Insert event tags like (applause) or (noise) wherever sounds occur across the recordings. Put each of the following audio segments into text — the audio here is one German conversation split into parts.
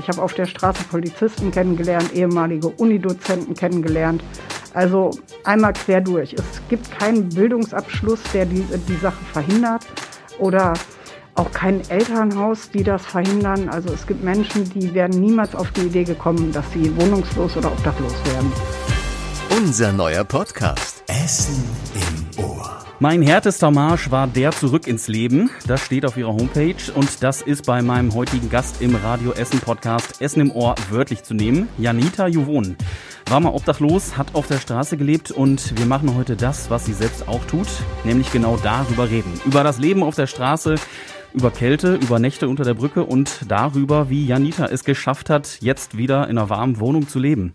Ich habe auf der Straße Polizisten kennengelernt, ehemalige Unidozenten kennengelernt. Also einmal quer durch. Es gibt keinen Bildungsabschluss, der die, die Sache verhindert oder auch kein Elternhaus, die das verhindern. Also es gibt Menschen, die werden niemals auf die Idee gekommen, dass sie wohnungslos oder obdachlos werden. Unser neuer Podcast Essen im. Mein härtester Marsch war der zurück ins Leben. Das steht auf ihrer Homepage und das ist bei meinem heutigen Gast im Radio Essen Podcast Essen im Ohr wörtlich zu nehmen. Janita Juwon war mal obdachlos, hat auf der Straße gelebt und wir machen heute das, was sie selbst auch tut, nämlich genau darüber reden. Über das Leben auf der Straße, über Kälte, über Nächte unter der Brücke und darüber, wie Janita es geschafft hat, jetzt wieder in einer warmen Wohnung zu leben.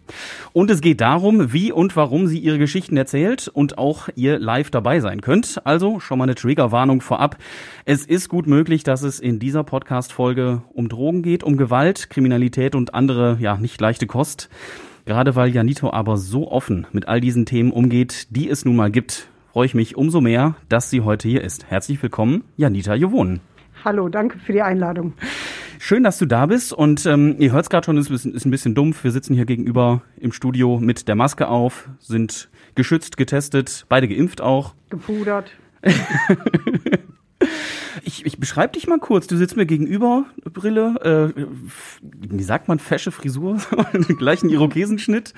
Und es geht darum, wie und warum sie ihre Geschichten erzählt und auch ihr live dabei sein könnt. Also schon mal eine Triggerwarnung vorab. Es ist gut möglich, dass es in dieser Podcast-Folge um Drogen geht, um Gewalt, Kriminalität und andere, ja, nicht leichte Kost. Gerade weil Janito aber so offen mit all diesen Themen umgeht, die es nun mal gibt, freue ich mich umso mehr, dass sie heute hier ist. Herzlich willkommen, Janita Jovon. Hallo, danke für die Einladung. Schön, dass du da bist und ähm, ihr hört es gerade schon, es ist, ist ein bisschen dumpf. Wir sitzen hier gegenüber im Studio mit der Maske auf, sind geschützt, getestet, beide geimpft auch. Gepudert. (laughs) ich, ich beschreibe dich mal kurz. Du sitzt mir gegenüber, Brille, äh, wie sagt man, fesche Frisur, (laughs) gleichen Irokesenschnitt.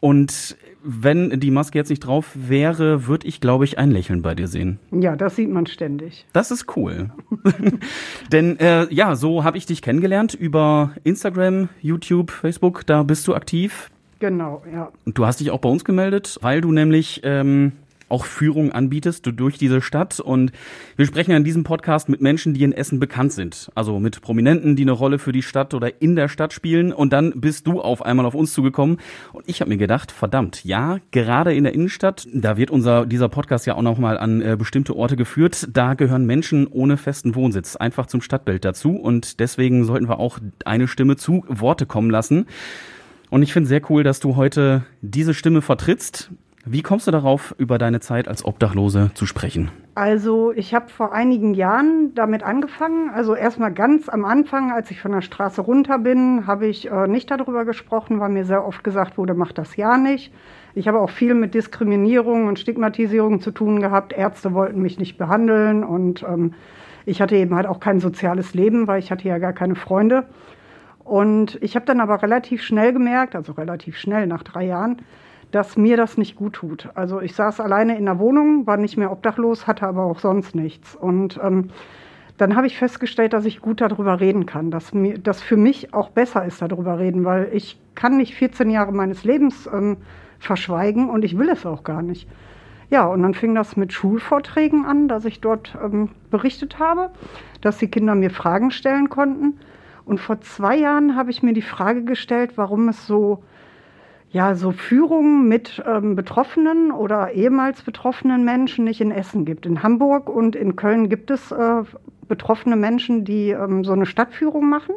Und wenn die Maske jetzt nicht drauf wäre, würde ich, glaube ich, ein Lächeln bei dir sehen. Ja, das sieht man ständig. Das ist cool. (laughs) Denn äh, ja, so habe ich dich kennengelernt über Instagram, YouTube, Facebook. Da bist du aktiv. Genau, ja. Und du hast dich auch bei uns gemeldet, weil du nämlich ähm, auch Führung anbietest du durch diese Stadt. Und wir sprechen in diesem Podcast mit Menschen, die in Essen bekannt sind. Also mit Prominenten, die eine Rolle für die Stadt oder in der Stadt spielen. Und dann bist du auf einmal auf uns zugekommen. Und ich habe mir gedacht, verdammt, ja, gerade in der Innenstadt, da wird unser dieser Podcast ja auch nochmal an äh, bestimmte Orte geführt. Da gehören Menschen ohne festen Wohnsitz einfach zum Stadtbild dazu. Und deswegen sollten wir auch eine Stimme zu Worte kommen lassen. Und ich finde sehr cool, dass du heute diese Stimme vertrittst. Wie kommst du darauf, über deine Zeit als Obdachlose zu sprechen? Also ich habe vor einigen Jahren damit angefangen. Also erstmal ganz am Anfang, als ich von der Straße runter bin, habe ich äh, nicht darüber gesprochen, weil mir sehr oft gesagt wurde, mach das ja nicht. Ich habe auch viel mit Diskriminierung und Stigmatisierung zu tun gehabt. Ärzte wollten mich nicht behandeln und ähm, ich hatte eben halt auch kein soziales Leben, weil ich hatte ja gar keine Freunde. Und ich habe dann aber relativ schnell gemerkt, also relativ schnell nach drei Jahren, dass mir das nicht gut tut. Also ich saß alleine in der Wohnung, war nicht mehr obdachlos, hatte aber auch sonst nichts. Und ähm, dann habe ich festgestellt, dass ich gut darüber reden kann, dass mir das für mich auch besser ist, darüber reden, weil ich kann nicht 14 Jahre meines Lebens ähm, verschweigen und ich will es auch gar nicht. Ja, und dann fing das mit Schulvorträgen an, dass ich dort ähm, berichtet habe, dass die Kinder mir Fragen stellen konnten. Und vor zwei Jahren habe ich mir die Frage gestellt, warum es so ja, so Führungen mit ähm, Betroffenen oder ehemals betroffenen Menschen nicht in Essen gibt. In Hamburg und in Köln gibt es äh, betroffene Menschen, die ähm, so eine Stadtführung machen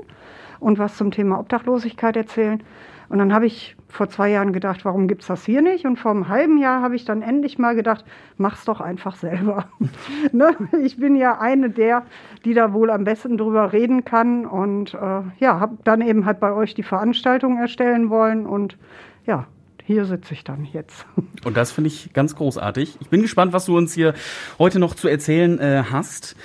und was zum Thema Obdachlosigkeit erzählen. Und dann habe ich vor zwei Jahren gedacht, warum gibt es das hier nicht? Und vor einem halben Jahr habe ich dann endlich mal gedacht, mach's doch einfach selber. (laughs) ne? Ich bin ja eine der, die da wohl am besten drüber reden kann. Und äh, ja, habe dann eben halt bei euch die Veranstaltung erstellen wollen und ja, hier sitze ich dann jetzt. (laughs) Und das finde ich ganz großartig. Ich bin gespannt, was du uns hier heute noch zu erzählen äh, hast.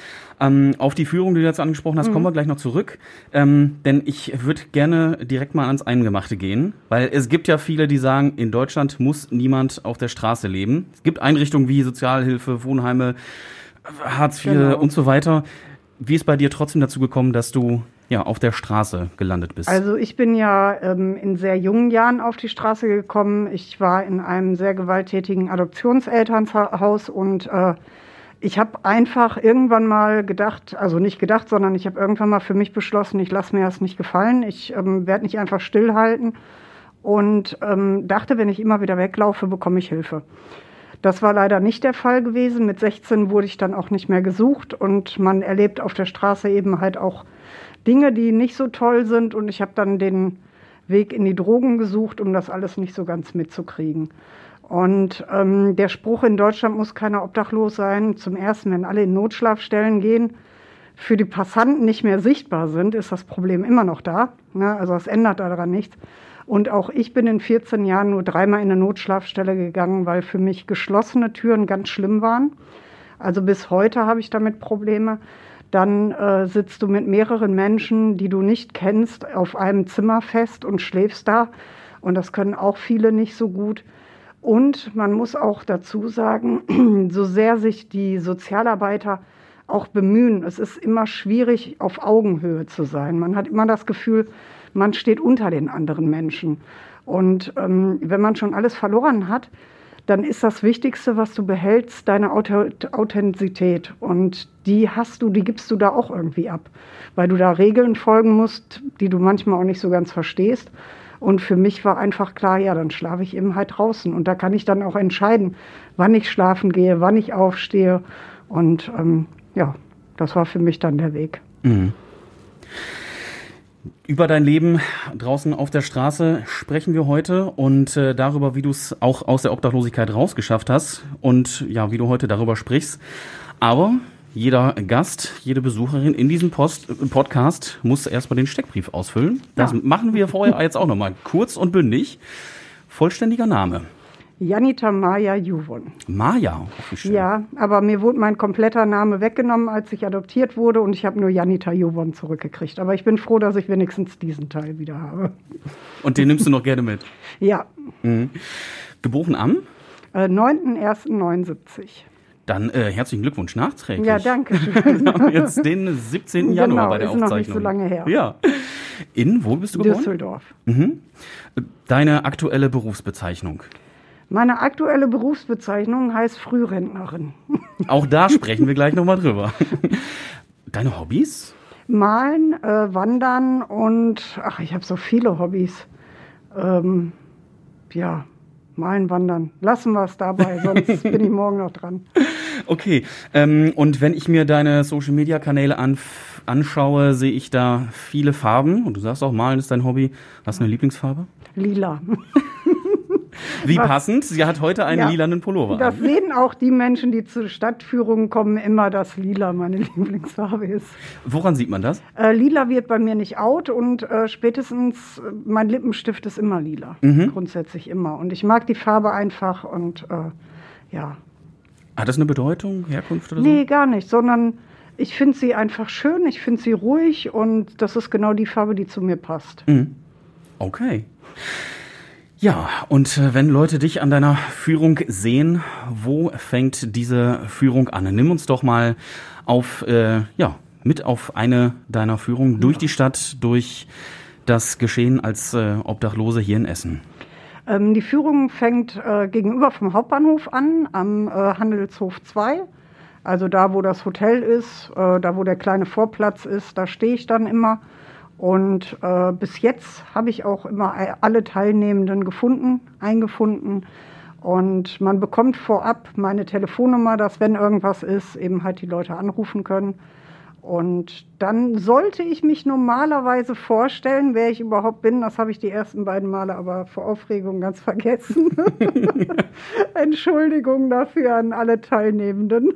Ähm, auf die Führung, die du jetzt angesprochen hast, mhm. kommen wir gleich noch zurück. Ähm, denn ich würde gerne direkt mal ans Eingemachte gehen, weil es gibt ja viele, die sagen, in Deutschland muss niemand auf der Straße leben. Es gibt Einrichtungen wie Sozialhilfe, Wohnheime, Hartz IV genau. und so weiter. Wie ist bei dir trotzdem dazu gekommen, dass du ja, auf der Straße gelandet bist? Also ich bin ja ähm, in sehr jungen Jahren auf die Straße gekommen. Ich war in einem sehr gewalttätigen Adoptionselternhaus und äh, ich habe einfach irgendwann mal gedacht, also nicht gedacht, sondern ich habe irgendwann mal für mich beschlossen, ich lasse mir das nicht gefallen. Ich ähm, werde nicht einfach stillhalten und ähm, dachte, wenn ich immer wieder weglaufe, bekomme ich Hilfe. Das war leider nicht der Fall gewesen. Mit 16 wurde ich dann auch nicht mehr gesucht und man erlebt auf der Straße eben halt auch Dinge, die nicht so toll sind. Und ich habe dann den Weg in die Drogen gesucht, um das alles nicht so ganz mitzukriegen. Und ähm, der Spruch in Deutschland muss keiner obdachlos sein. Zum ersten, wenn alle in Notschlafstellen gehen, für die Passanten nicht mehr sichtbar sind, ist das Problem immer noch da. Ne? Also es ändert daran nichts. Und auch ich bin in 14 Jahren nur dreimal in eine Notschlafstelle gegangen, weil für mich geschlossene Türen ganz schlimm waren. Also bis heute habe ich damit Probleme. Dann äh, sitzt du mit mehreren Menschen, die du nicht kennst, auf einem Zimmer fest und schläfst da. Und das können auch viele nicht so gut. Und man muss auch dazu sagen, (clears throat) so sehr sich die Sozialarbeiter auch bemühen, es ist immer schwierig, auf Augenhöhe zu sein. Man hat immer das Gefühl, man steht unter den anderen Menschen. Und ähm, wenn man schon alles verloren hat, dann ist das Wichtigste, was du behältst, deine Authentizität. Und die hast du, die gibst du da auch irgendwie ab, weil du da Regeln folgen musst, die du manchmal auch nicht so ganz verstehst. Und für mich war einfach klar, ja, dann schlafe ich eben halt draußen. Und da kann ich dann auch entscheiden, wann ich schlafen gehe, wann ich aufstehe. Und ähm, ja, das war für mich dann der Weg. Mhm. Über dein Leben draußen auf der Straße sprechen wir heute und äh, darüber, wie du es auch aus der Obdachlosigkeit rausgeschafft hast und ja, wie du heute darüber sprichst. Aber jeder Gast, jede Besucherin in diesem Post Podcast muss erstmal den Steckbrief ausfüllen. Das ja. machen wir vorher jetzt auch nochmal kurz und bündig. Vollständiger Name. Janita Maya Juvon. Maya? Ja, aber mir wurde mein kompletter Name weggenommen, als ich adoptiert wurde und ich habe nur Janita Juvon zurückgekriegt. Aber ich bin froh, dass ich wenigstens diesen Teil wieder habe. Und den nimmst du noch gerne mit? (laughs) Ja. Mhm. Geboren am? Äh, 9.01.79. Dann äh, herzlichen Glückwunsch nachträglich. Ja, danke. wir haben (laughs) jetzt den 17. Januar genau, bei der ist Aufzeichnung. Noch nicht so lange her. Ja. In, wo bist du geboren? Düsseldorf. Mhm. Deine aktuelle Berufsbezeichnung? Meine aktuelle Berufsbezeichnung heißt Frührentnerin. (laughs) Auch da sprechen wir gleich nochmal drüber. Deine Hobbys? Malen, äh, Wandern und, ach, ich habe so viele Hobbys. Ähm, ja, Malen, Wandern. Lassen wir es dabei, sonst (laughs) bin ich morgen noch dran. Okay, ähm, und wenn ich mir deine Social-Media-Kanäle an, anschaue, sehe ich da viele Farben. Und du sagst auch, Malen ist dein Hobby. Was ist eine Lieblingsfarbe? Lila. (laughs) Wie Was, passend, sie hat heute einen ja, lilanen Pullover Das an. sehen auch die Menschen, die zu Stadtführungen kommen, immer, dass lila meine (laughs) Lieblingsfarbe ist. Woran sieht man das? Äh, lila wird bei mir nicht out und äh, spätestens äh, mein Lippenstift ist immer lila. Mhm. Grundsätzlich immer. Und ich mag die Farbe einfach und äh, ja. Hat das eine Bedeutung, Herkunft oder so? Nee, gar nicht, sondern ich finde sie einfach schön, ich finde sie ruhig und das ist genau die Farbe, die zu mir passt. Mhm. Okay. Ja, und äh, wenn Leute dich an deiner Führung sehen, wo fängt diese Führung an? Nimm uns doch mal auf, äh, ja, mit auf eine deiner Führungen durch die Stadt, durch das Geschehen als äh, Obdachlose hier in Essen. Ähm, die Führung fängt äh, gegenüber vom Hauptbahnhof an, am äh, Handelshof 2. Also da, wo das Hotel ist, äh, da, wo der kleine Vorplatz ist, da stehe ich dann immer. Und äh, bis jetzt habe ich auch immer alle Teilnehmenden gefunden, eingefunden. Und man bekommt vorab meine Telefonnummer, dass wenn irgendwas ist, eben halt die Leute anrufen können. Und dann sollte ich mich normalerweise vorstellen, wer ich überhaupt bin. Das habe ich die ersten beiden Male aber vor Aufregung ganz vergessen. (laughs) Entschuldigung dafür an alle Teilnehmenden.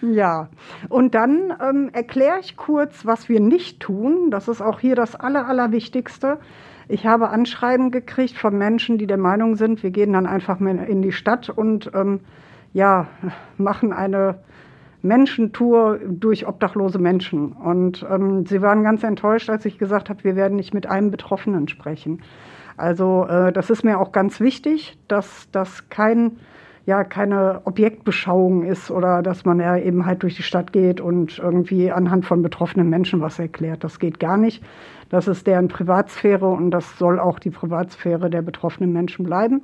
ja, und dann ähm, erkläre ich kurz, was wir nicht tun. Das ist auch hier das Aller, Allerwichtigste. Ich habe Anschreiben gekriegt von Menschen, die der Meinung sind, wir gehen dann einfach mal in die Stadt und ähm, ja, machen eine Menschentour durch obdachlose Menschen. Und ähm, sie waren ganz enttäuscht, als ich gesagt habe, wir werden nicht mit einem Betroffenen sprechen. Also äh, das ist mir auch ganz wichtig, dass das kein ja keine Objektbeschauung ist oder dass man ja eben halt durch die Stadt geht und irgendwie anhand von betroffenen Menschen was erklärt. Das geht gar nicht. Das ist deren Privatsphäre und das soll auch die Privatsphäre der betroffenen Menschen bleiben.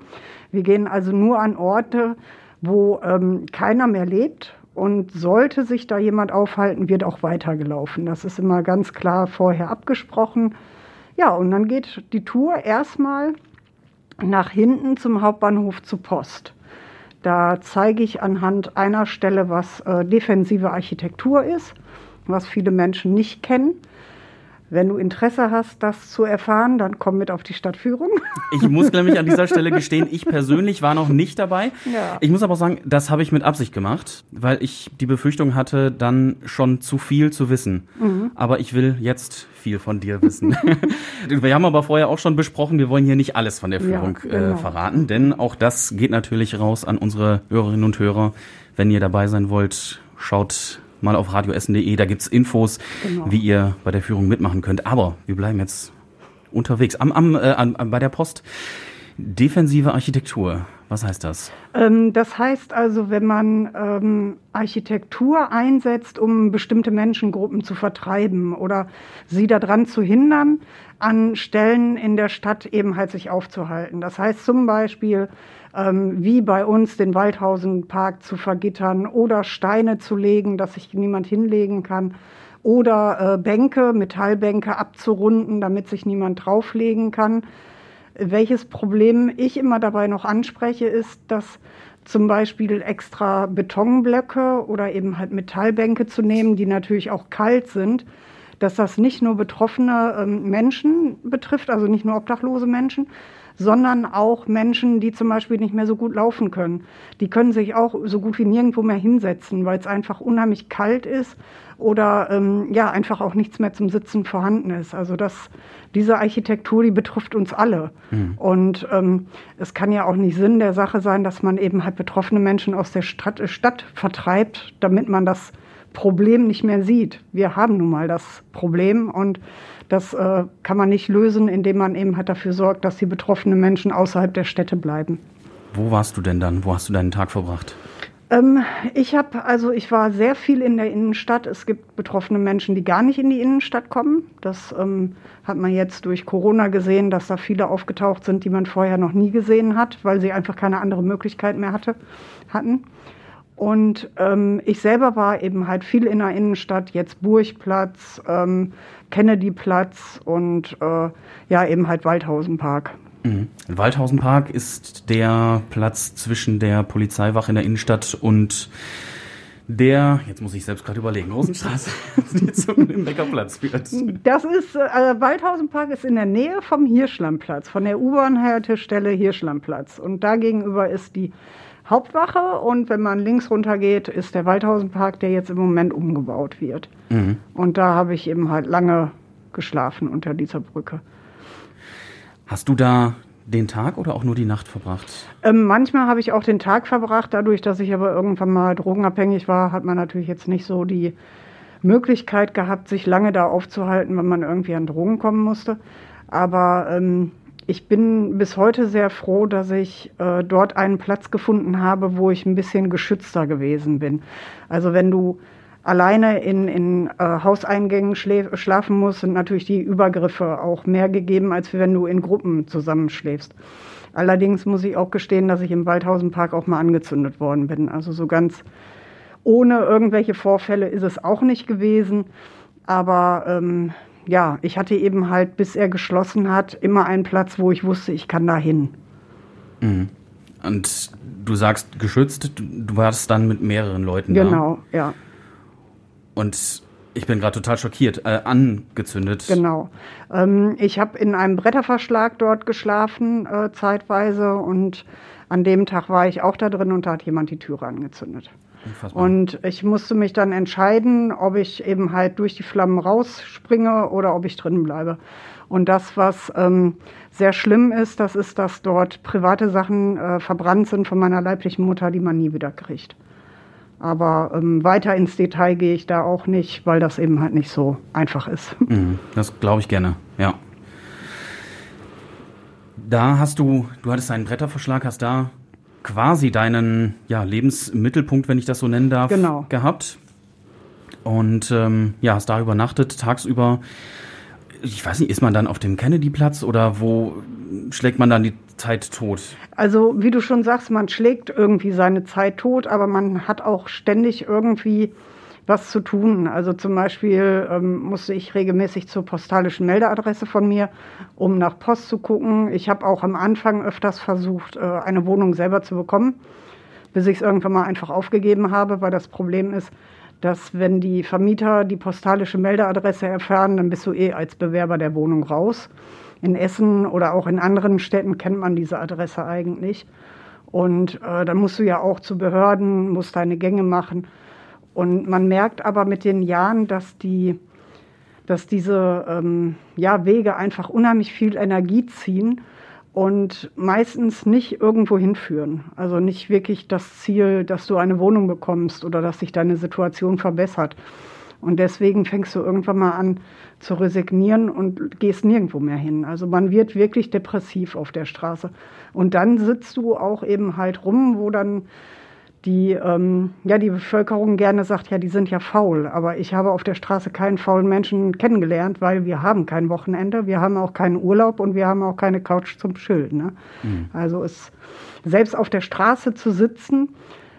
Wir gehen also nur an Orte, wo ähm, keiner mehr lebt, und sollte sich da jemand aufhalten, wird auch weitergelaufen. Das ist immer ganz klar vorher abgesprochen. Ja, und dann geht die Tour erstmal nach hinten zum Hauptbahnhof zu Post. Da zeige ich anhand einer Stelle, was äh, defensive Architektur ist, was viele Menschen nicht kennen. Wenn du Interesse hast, das zu erfahren, dann komm mit auf die Stadtführung. Ich muss (laughs) nämlich an dieser Stelle gestehen, ich persönlich war noch nicht dabei. Ja. Ich muss aber sagen, das habe ich mit Absicht gemacht, weil ich die Befürchtung hatte, dann schon zu viel zu wissen. Mhm. Aber ich will jetzt viel von dir wissen. (laughs) wir haben aber vorher auch schon besprochen, wir wollen hier nicht alles von der Führung Ja, genau. äh, verraten, denn auch das geht natürlich raus an unsere Hörerinnen und Hörer. Wenn ihr dabei sein wollt, schaut mal auf radioessen.de, da gibt's Infos, Genau. wie ihr bei der Führung mitmachen könnt. Aber wir bleiben jetzt unterwegs. Am, am, äh, an, bei der Post. Defensive Architektur. Was heißt das? Ähm, das heißt also, wenn man ähm, Architektur einsetzt, um bestimmte Menschengruppen zu vertreiben oder sie daran zu hindern, an Stellen in der Stadt eben halt sich aufzuhalten. Das heißt zum Beispiel, ähm, wie bei uns den Waldhausenpark zu vergittern oder Steine zu legen, dass sich niemand hinlegen kann oder äh, Bänke, Metallbänke abzurunden, damit sich niemand drauflegen kann. Welches Problem ich immer dabei noch anspreche, ist, dass zum Beispiel extra Betonblöcke oder eben halt Metallbänke zu nehmen, die natürlich auch kalt sind, dass das nicht nur betroffene ähm, Menschen betrifft, also nicht nur obdachlose Menschen, sondern auch Menschen, die zum Beispiel nicht mehr so gut laufen können. Die können sich auch so gut wie nirgendwo mehr hinsetzen, weil es einfach unheimlich kalt ist oder ähm, ja einfach auch nichts mehr zum Sitzen vorhanden ist. Also das, diese Architektur, die betrifft uns alle. Und ähm, es kann ja auch nicht Sinn der Sache sein, dass man eben halt betroffene Menschen aus der Stadt, Stadt vertreibt, damit man das Problem nicht mehr sieht. Wir haben nun mal das Problem und das äh, kann man nicht lösen, indem man eben halt dafür sorgt, dass die betroffenen Menschen außerhalb der Städte bleiben. Wo warst du denn dann? Wo hast du deinen Tag verbracht? Ähm, ich habe, also ich war sehr viel in der Innenstadt. Es gibt betroffene Menschen, die gar nicht in die Innenstadt kommen. Das ähm, hat man jetzt durch Corona gesehen, dass da viele aufgetaucht sind, die man vorher noch nie gesehen hat, weil sie einfach keine andere Möglichkeit mehr hatte, hatten. Und ähm, ich selber war eben halt viel in der Innenstadt, jetzt Burgplatz, ähm, Kennedyplatz und äh, ja eben halt Waldhausenpark. Mhm. Waldhausenpark ist der Platz zwischen der Polizeiwache in der Innenstadt und der, jetzt muss ich selbst gerade überlegen, Rosenstraße, (laughs) (laughs) die zum Limbecker-Platz führt. Das ist, äh, Waldhausenpark ist in der Nähe vom Hirschlandplatz, von der U-Bahn-Haltestelle Hirschlandplatz. Und da gegenüber ist die Hauptwache und wenn man links runter geht, ist der Waldhausenpark, der jetzt im Moment umgebaut wird. Mhm. Und da habe ich eben halt lange geschlafen unter dieser Brücke. Hast du da den Tag oder auch nur die Nacht verbracht? Ähm, manchmal habe ich auch den Tag verbracht, dadurch, dass ich aber irgendwann mal drogenabhängig war, hat man natürlich jetzt nicht so die Möglichkeit gehabt, sich lange da aufzuhalten, wenn man irgendwie an Drogen kommen musste. Aber ähm, ich bin bis heute sehr froh, dass ich äh, dort einen Platz gefunden habe, wo ich ein bisschen geschützter gewesen bin. Also wenn du alleine in, in äh, Hauseingängen schlafen musst, sind natürlich die Übergriffe auch mehr gegeben, als wenn du in Gruppen zusammenschläfst. Allerdings muss ich auch gestehen, dass ich im Waldhausenpark auch mal angezündet worden bin. Also so ganz ohne irgendwelche Vorfälle ist es auch nicht gewesen. Aber ähm, ja, ich hatte eben halt, bis er geschlossen hat, immer einen Platz, wo ich wusste, ich kann da hin. Mhm. Und du sagst geschützt, du, warst dann mit mehreren Leuten da. Genau, ja, Und ich bin gerade total schockiert, äh, angezündet. genau. Ähm, ich habe in einem Bretterverschlag dort geschlafen, äh, zeitweise. Und an dem Tag war ich auch da drin und da hat jemand die Türe angezündet. Unfassbar. Und ich musste mich dann entscheiden, ob ich eben halt durch die Flammen rausspringe oder ob ich drin bleibe. Und das, was ähm, sehr schlimm ist, das ist, dass dort private Sachen äh, verbrannt sind von meiner leiblichen Mutter, die man nie wieder kriegt. Aber ähm, weiter ins Detail gehe ich da auch nicht, weil das eben halt nicht so einfach ist. (laughs) Mhm, das glaube ich gerne, ja. Da hast du, du hattest einen Bretterverschlag, hast da quasi deinen ja, Lebensmittelpunkt, wenn ich das so nennen darf, Genau. gehabt. Und ähm, ja, hast da übernachtet, tagsüber. Ich weiß nicht, ist man dann auf dem Kennedy-Platz oder wo schlägt man dann die Zeit tot? Also, wie du schon sagst, man schlägt irgendwie seine Zeit tot, aber man hat auch ständig irgendwie was zu tun. Also zum Beispiel ähm, musste ich regelmäßig zur postalischen Meldeadresse von mir, um nach Post zu gucken. Ich habe auch am Anfang öfters versucht, äh, eine Wohnung selber zu bekommen, bis ich es irgendwann mal einfach aufgegeben habe, weil das Problem ist, dass wenn die Vermieter die postalische Meldeadresse erfahren, dann bist du eh als Bewerber der Wohnung raus. In Essen oder auch in anderen Städten kennt man diese Adresse eigentlich. Und äh, dann musst du ja auch zu Behörden, musst deine Gänge machen. Und man merkt aber mit den Jahren, dass die, dass diese ähm, ja, Wege einfach unheimlich viel Energie ziehen und meistens nicht irgendwo hinführen. Also nicht wirklich das Ziel, dass du eine Wohnung bekommst oder dass sich deine Situation verbessert. Und deswegen fängst du irgendwann mal an zu resignieren und gehst nirgendwo mehr hin. Also man wird wirklich depressiv auf der Straße. Und dann sitzt du auch eben halt rum, wo dann die, ähm, ja, die Bevölkerung gerne sagt, ja, die sind ja faul. Aber ich habe auf der Straße keinen faulen Menschen kennengelernt, weil wir haben kein Wochenende, wir haben auch keinen Urlaub und wir haben auch keine Couch zum Chillen. Ne? Mhm. Also es, selbst auf der Straße zu sitzen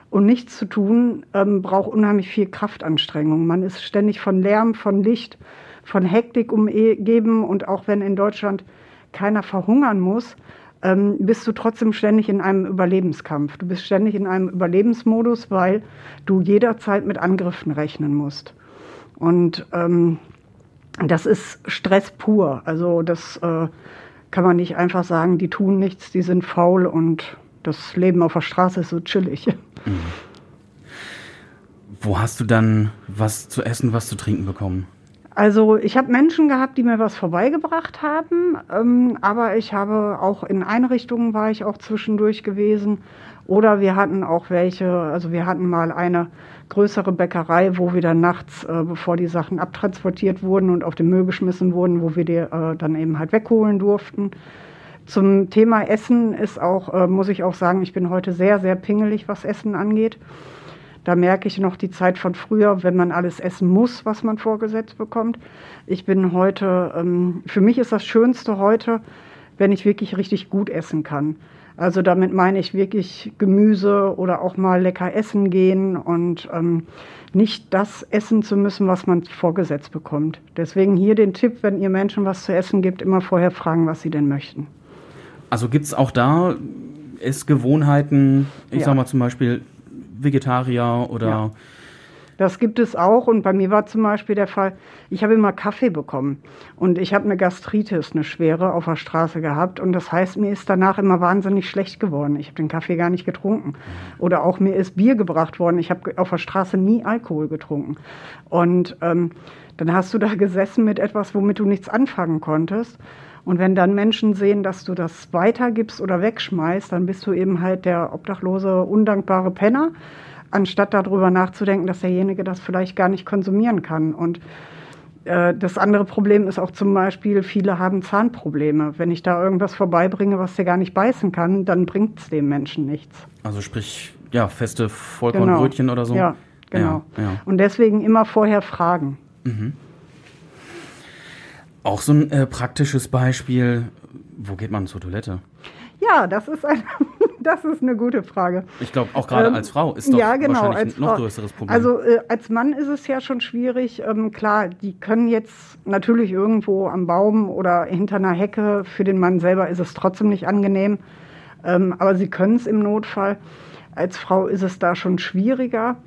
und nichts zu tun, ähm, braucht unheimlich viel Kraftanstrengung. Man ist ständig von Lärm, von Licht, von Hektik umgeben und auch wenn in Deutschland keiner verhungern muss, ähm, bist du trotzdem ständig in einem Überlebenskampf. Du bist ständig in einem Überlebensmodus, weil du jederzeit mit Angriffen rechnen musst. Und ähm, das ist Stress pur. Also das äh, kann man nicht einfach sagen, die tun nichts, die sind faul und das Leben auf der Straße ist so chillig. (laughs) Mhm. Wo hast du dann was zu essen, was zu trinken bekommen? Also ich habe Menschen gehabt, die mir was vorbeigebracht haben, ähm, aber ich habe auch in Einrichtungen war ich auch zwischendurch gewesen. Oder wir hatten auch welche, also wir hatten mal eine größere Bäckerei, wo wir dann nachts, äh, bevor die Sachen abtransportiert wurden und auf den Müll geschmissen wurden, wo wir die äh, dann eben halt wegholen durften. Zum Thema Essen ist auch, äh, muss ich auch sagen, ich bin heute sehr, sehr pingelig, was Essen angeht. Da merke ich noch die Zeit von früher, wenn man alles essen muss, was man vorgesetzt bekommt. Ich bin heute, ähm, für mich ist das Schönste heute, wenn ich wirklich richtig gut essen kann. Also damit meine ich wirklich Gemüse oder auch mal lecker essen gehen und ähm, nicht das essen zu müssen, was man vorgesetzt bekommt. Deswegen hier den Tipp, wenn ihr Menschen was zu essen gibt, immer vorher fragen, was sie denn möchten. Also gibt es auch da Essgewohnheiten, ich ja. sag mal zum Beispiel Vegetarier oder. Ja. Das gibt es auch und bei mir war zum Beispiel der Fall, ich habe immer Kaffee bekommen und ich habe eine Gastritis, eine schwere, auf der Straße gehabt und das heißt, mir ist danach immer wahnsinnig schlecht geworden. Ich habe den Kaffee gar nicht getrunken oder auch mir ist Bier gebracht worden. Ich habe auf der Straße nie Alkohol getrunken und ähm, dann hast du da (laughs) gesessen mit etwas, womit du nichts anfangen konntest. Und wenn dann Menschen sehen, dass du das weitergibst oder wegschmeißt, dann bist du eben halt der obdachlose, undankbare Penner, anstatt darüber nachzudenken, dass derjenige das vielleicht gar nicht konsumieren kann. Und äh, das andere Problem ist auch zum Beispiel, viele haben Zahnprobleme. Wenn ich da irgendwas vorbeibringe, was der gar nicht beißen kann, dann bringt es dem Menschen nichts. Also sprich, ja, feste Vollkornbrötchen genau. oder so. Ja, genau. Ja, ja. Und deswegen immer vorher fragen. Mhm. Auch so ein äh, praktisches Beispiel. Wo geht man zur Toilette? Ja, das ist, ein, (laughs) das ist eine gute Frage. Ich glaube, auch gerade ähm, als Frau ist doch ja, genau, wahrscheinlich ein noch Frau. größeres Problem. Also äh, als Mann ist es ja schon schwierig. Ähm, klar, die können jetzt natürlich irgendwo am Baum oder hinter einer Hecke. Für den Mann selber ist es trotzdem nicht angenehm. Ähm, aber sie können es im Notfall. Als Frau ist es da schon schwieriger.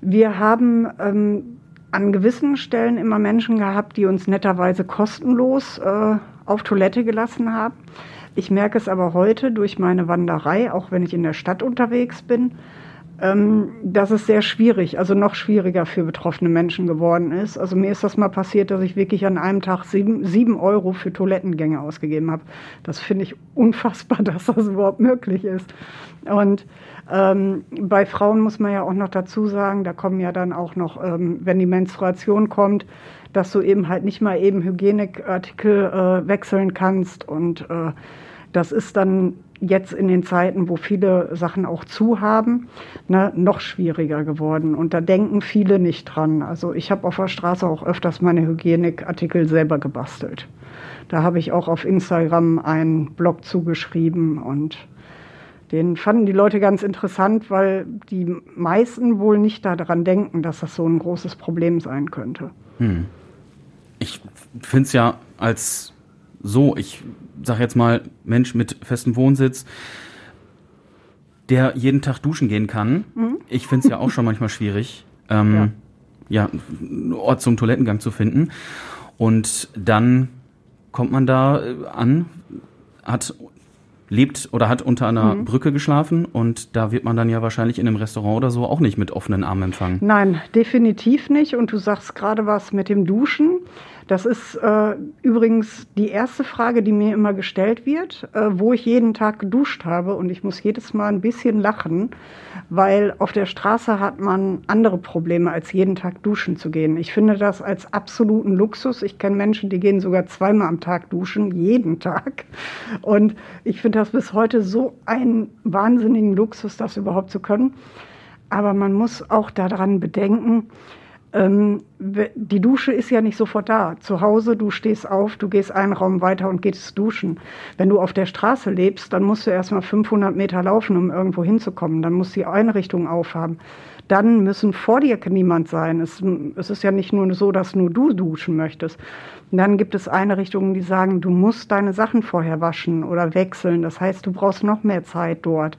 Wir haben ähm, an gewissen Stellen immer Menschen gehabt, die uns netterweise kostenlos äh, auf Toilette gelassen haben. Ich merke es aber heute durch meine Wanderei, auch wenn ich in der Stadt unterwegs bin, ähm, dass es sehr schwierig, also noch schwieriger für betroffene Menschen geworden ist. Also mir ist das mal passiert, dass ich wirklich an einem Tag sieben, sieben Euro für Toilettengänge ausgegeben habe. Das finde ich unfassbar, (laughs) dass das überhaupt möglich ist. Und ähm, bei Frauen muss man ja auch noch dazu sagen, da kommen ja dann auch noch, ähm, wenn die Menstruation kommt, dass du eben halt nicht mal eben Hygieneartikel äh, wechseln kannst. Und äh, das ist dann jetzt in den Zeiten, wo viele Sachen auch zu haben, ne, noch schwieriger geworden. Und da denken viele nicht dran. Also ich habe auf der Straße auch öfters meine Hygieneartikel selber gebastelt. Da habe ich auch auf Instagram einen Blog zugeschrieben und den fanden die Leute ganz interessant, weil die meisten wohl nicht daran denken, dass das so ein großes Problem sein könnte. Hm. Ich finde es ja als so, ich sage jetzt mal, Mensch mit festem Wohnsitz, der jeden Tag duschen gehen kann. Mhm. Ich finde es ja auch schon manchmal schwierig. ähm, ja. ja, einen Ort zum Toilettengang zu finden. Und dann kommt man da äh, an, hat lebt oder hat unter einer mhm. Brücke geschlafen und da wird man dann ja wahrscheinlich in einem Restaurant oder so auch nicht mit offenen Armen empfangen. Nein, definitiv nicht. Und du sagst gerade was mit dem Duschen. Das ist äh, übrigens die erste Frage, die mir immer gestellt wird, äh, wo ich jeden Tag geduscht habe. Und ich muss jedes Mal ein bisschen lachen, weil auf der Straße hat man andere Probleme, als jeden Tag duschen zu gehen. Ich finde das als absoluten Luxus. Ich kenne Menschen, die gehen sogar zweimal am Tag duschen, jeden Tag. Und ich finde das bis heute so einen wahnsinnigen Luxus, das überhaupt zu können. Aber man muss auch daran bedenken, ähm, die Dusche ist ja nicht sofort da. Zu Hause, du stehst auf, du gehst einen Raum weiter und gehst duschen. Wenn du auf der Straße lebst, dann musst du erst mal 500 Meter laufen, um irgendwo hinzukommen. Dann musst du die Einrichtung aufhaben. Dann müssen vor dir niemand sein. Es, es ist ja nicht nur so, dass nur du duschen möchtest. Dann gibt es Einrichtungen, die sagen, du musst deine Sachen vorher waschen oder wechseln. Das heißt, du brauchst noch mehr Zeit dort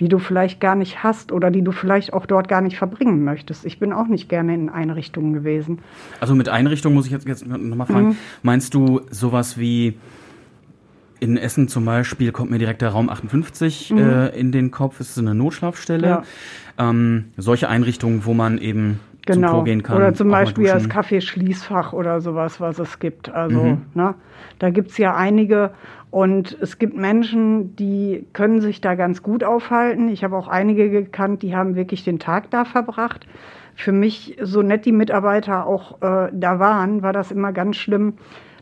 die du vielleicht gar nicht hast oder die du vielleicht auch dort gar nicht verbringen möchtest. Ich bin auch nicht gerne in Einrichtungen gewesen. Also mit Einrichtungen muss ich jetzt, jetzt nochmal fragen, mhm. meinst du sowas wie in Essen zum Beispiel kommt mir direkt der Raum 58 mhm. äh, in den Kopf, es ist eine Notschlafstelle. Ja. Ähm, solche Einrichtungen, wo man eben genau. zum Klo gehen kann. Oder zum Beispiel das Kaffeeschließfach oder sowas, was es gibt. Also, mhm. ne, da gibt es ja einige und es gibt Menschen, die können sich da ganz gut aufhalten. Ich habe auch einige gekannt, die haben wirklich den Tag da verbracht. Für mich, so nett die Mitarbeiter auch äh, da waren, war das immer ganz schlimm,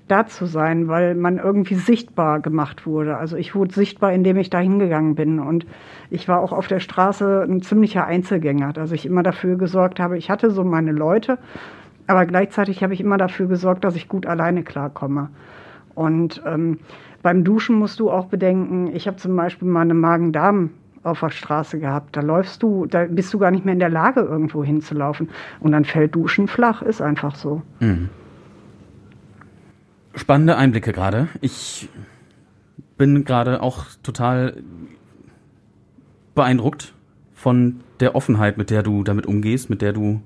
da zu sein, weil man irgendwie sichtbar gemacht wurde. Also ich wurde sichtbar, indem ich da hingegangen bin. Und ich war auch auf der Straße ein ziemlicher Einzelgänger, dass ich immer dafür gesorgt habe, ich hatte so meine Leute, aber gleichzeitig habe ich immer dafür gesorgt, dass ich gut alleine klarkomme. Und ähm, beim Duschen musst du auch bedenken, ich habe zum Beispiel mal eine Magen-Darm auf der Straße gehabt. Da läufst du, da bist du gar nicht mehr in der Lage, irgendwo hinzulaufen. Und dann fällt Duschen flach, ist einfach so. Mhm. Spannende Einblicke gerade. Ich bin gerade auch total beeindruckt von der Offenheit, mit der du damit umgehst, mit der du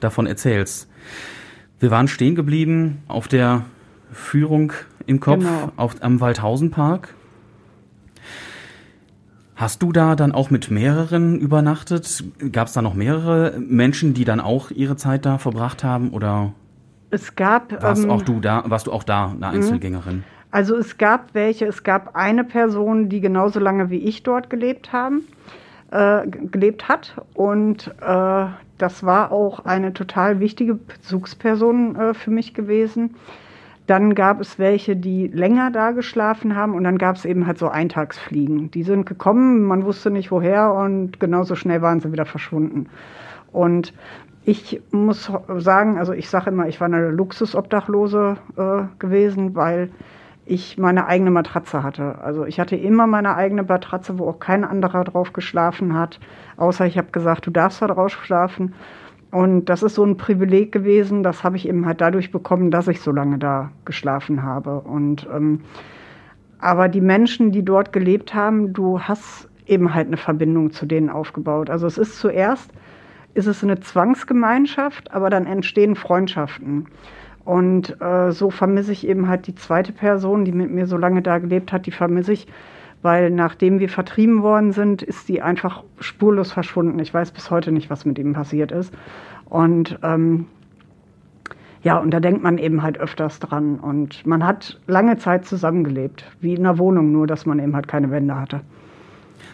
davon erzählst. Wir waren stehen geblieben auf der Führung im Kopf genau. auf, am Waldhausenpark. Hast du da dann auch mit mehreren übernachtet? Gab es da noch mehrere Menschen, die dann auch ihre Zeit da verbracht haben? Oder es gab. Warst, ähm, auch du da, warst du auch da eine mhm. Einzelgängerin? Also es gab welche, es gab eine Person, die genauso lange wie ich dort gelebt haben, äh, gelebt hat. Und äh, das war auch eine total wichtige Bezugsperson äh, für mich gewesen. Dann gab es welche, die länger da geschlafen haben und dann gab es eben halt so Eintagsfliegen. Die sind gekommen, man wusste nicht woher und genauso schnell waren sie wieder verschwunden. Und ich muss sagen, also ich sage immer, ich war eine Luxusobdachlose äh, gewesen, weil ich meine eigene Matratze hatte. Also ich hatte immer meine eigene Matratze, wo auch kein anderer drauf geschlafen hat, außer ich habe gesagt, du darfst da drauf schlafen. Und das ist so ein Privileg gewesen, das habe ich eben halt dadurch bekommen, dass ich so lange da geschlafen habe. Und ähm, aber die Menschen, die dort gelebt haben, du hast eben halt eine Verbindung zu denen aufgebaut. Also es ist zuerst, ist es eine Zwangsgemeinschaft, aber dann entstehen Freundschaften. Und äh, so vermisse ich eben halt die zweite Person, die mit mir so lange da gelebt hat, die vermisse ich weil nachdem wir vertrieben worden sind, ist sie einfach spurlos verschwunden. Ich weiß bis heute nicht, was mit ihm passiert ist. Und ähm, ja, und da denkt man eben halt öfters dran. Und man hat lange Zeit zusammengelebt, wie in einer Wohnung, nur dass man eben halt keine Wände hatte.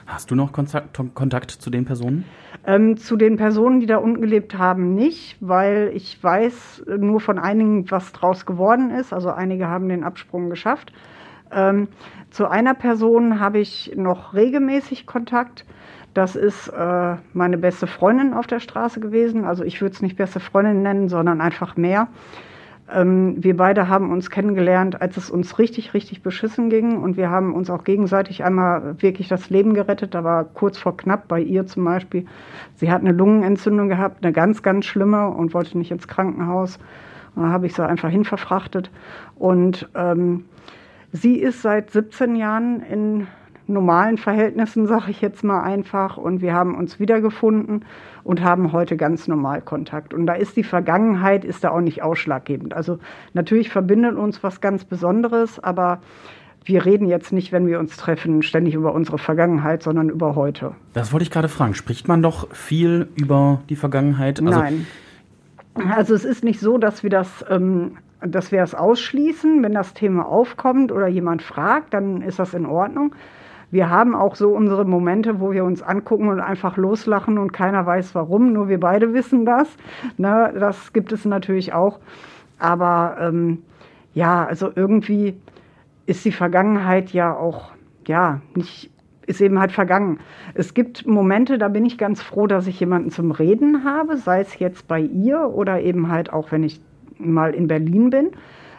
Hast du noch Kontakt, Kontakt zu den Personen? Ähm, zu den Personen, die da unten gelebt haben, nicht, weil ich weiß nur von einigen, was draus geworden ist. Also einige haben den Absprung geschafft. Ähm, zu einer Person habe ich noch regelmäßig Kontakt. Das ist äh, meine beste Freundin auf der Straße gewesen. Also ich würde es nicht beste Freundin nennen, sondern einfach mehr. Ähm, wir beide haben uns kennengelernt, als es uns richtig, richtig beschissen ging. Und wir haben uns auch gegenseitig einmal wirklich das Leben gerettet. Da war kurz vor knapp bei ihr zum Beispiel. Sie hat eine Lungenentzündung gehabt, eine ganz, ganz schlimme und wollte nicht ins Krankenhaus. Und da habe ich sie einfach hinverfrachtet. Und ähm, Sie ist seit 17 Jahren in normalen Verhältnissen, sage ich jetzt mal einfach. Und wir haben uns wiedergefunden und haben heute ganz normal Kontakt. Und da ist die Vergangenheit, ist da auch nicht ausschlaggebend. Also natürlich verbindet uns was ganz Besonderes, aber wir reden jetzt nicht, wenn wir uns treffen, ständig über unsere Vergangenheit, sondern über heute. Das wollte ich gerade fragen. Spricht man doch viel über die Vergangenheit? Also Nein. Also es ist nicht so, dass wir das, ähm, dass wir es ausschließen. Wenn das Thema aufkommt oder jemand fragt, dann ist das in Ordnung. Wir haben auch so unsere Momente, wo wir uns angucken und einfach loslachen und keiner weiß warum, nur wir beide wissen das. Ne, das gibt es natürlich auch. Aber ähm, ja, also irgendwie ist die Vergangenheit ja auch, ja, nicht, ist eben halt vergangen. Es gibt Momente, da bin ich ganz froh, dass ich jemanden zum Reden habe, sei es jetzt bei ihr oder eben halt auch, wenn ich mal in Berlin bin,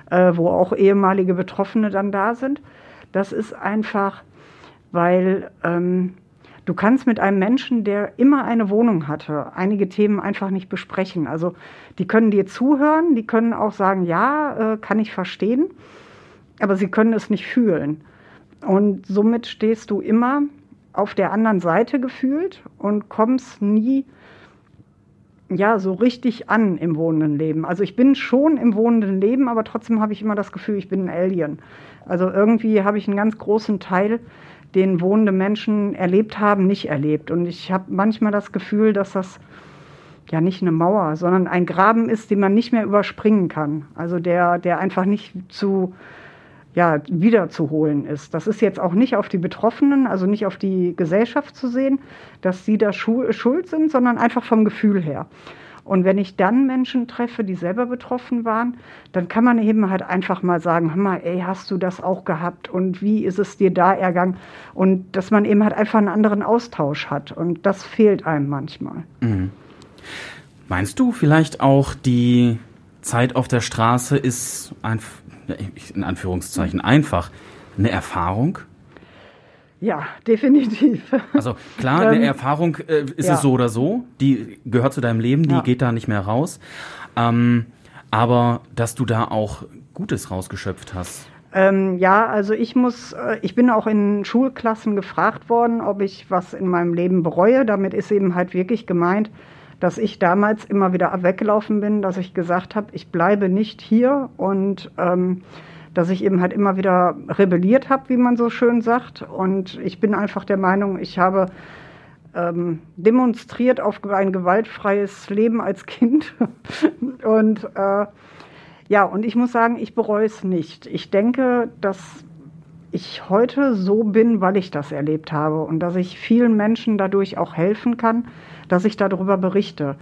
äh, wo auch ehemalige Betroffene dann da sind. Das ist einfach, weil ähm, du kannst mit einem Menschen, der immer eine Wohnung hatte, einige Themen einfach nicht besprechen. Also die können dir zuhören, die können auch sagen, ja, äh, kann ich verstehen aber sie können es nicht fühlen. Und somit stehst du immer auf der anderen Seite gefühlt und kommst nie ja so richtig an im wohnenden Leben. Also ich bin schon im wohnenden Leben, aber trotzdem habe ich immer das Gefühl, ich bin ein Alien. Also irgendwie habe ich einen ganz großen Teil, den wohnende Menschen erlebt haben, nicht erlebt. Und ich habe manchmal das Gefühl, dass das ja nicht eine Mauer, sondern ein Graben ist, den man nicht mehr überspringen kann. Also der, der einfach nicht zu ja, wiederzuholen ist. Das ist jetzt auch nicht auf die Betroffenen, also nicht auf die Gesellschaft zu sehen, dass sie da schuld sind, sondern einfach vom Gefühl her. Und wenn ich dann Menschen treffe, die selber betroffen waren, dann kann man eben halt einfach mal sagen, hör mal, ey, hast du das auch gehabt und wie ist es dir da ergangen? Und dass man eben halt einfach einen anderen Austausch hat. Und das fehlt einem manchmal. Mhm. Meinst du vielleicht auch die Zeit auf der Straße ist in Anführungszeichen einfach eine Erfahrung? Ja, definitiv. Also klar, eine ähm, Erfahrung äh, ist ja. es so oder so, die gehört zu deinem Leben, die ja. geht da nicht mehr raus. Ähm, aber dass du da auch Gutes rausgeschöpft hast. Ähm, ja, also ich muss, äh, ich bin auch in Schulklassen gefragt worden, ob ich was in meinem Leben bereue. Damit ist eben halt wirklich gemeint, dass ich damals immer wieder weggelaufen bin, dass ich gesagt habe, ich bleibe nicht hier und ähm, dass ich eben halt immer wieder rebelliert habe, wie man so schön sagt. Und ich bin einfach der Meinung, ich habe ähm, demonstriert auf ein gewaltfreies Leben als Kind. (laughs) und äh, ja, und ich muss sagen, ich bereue es nicht. Ich denke, dass ich heute so bin, weil ich das erlebt habe und dass ich vielen Menschen dadurch auch helfen kann, dass ich darüber berichte.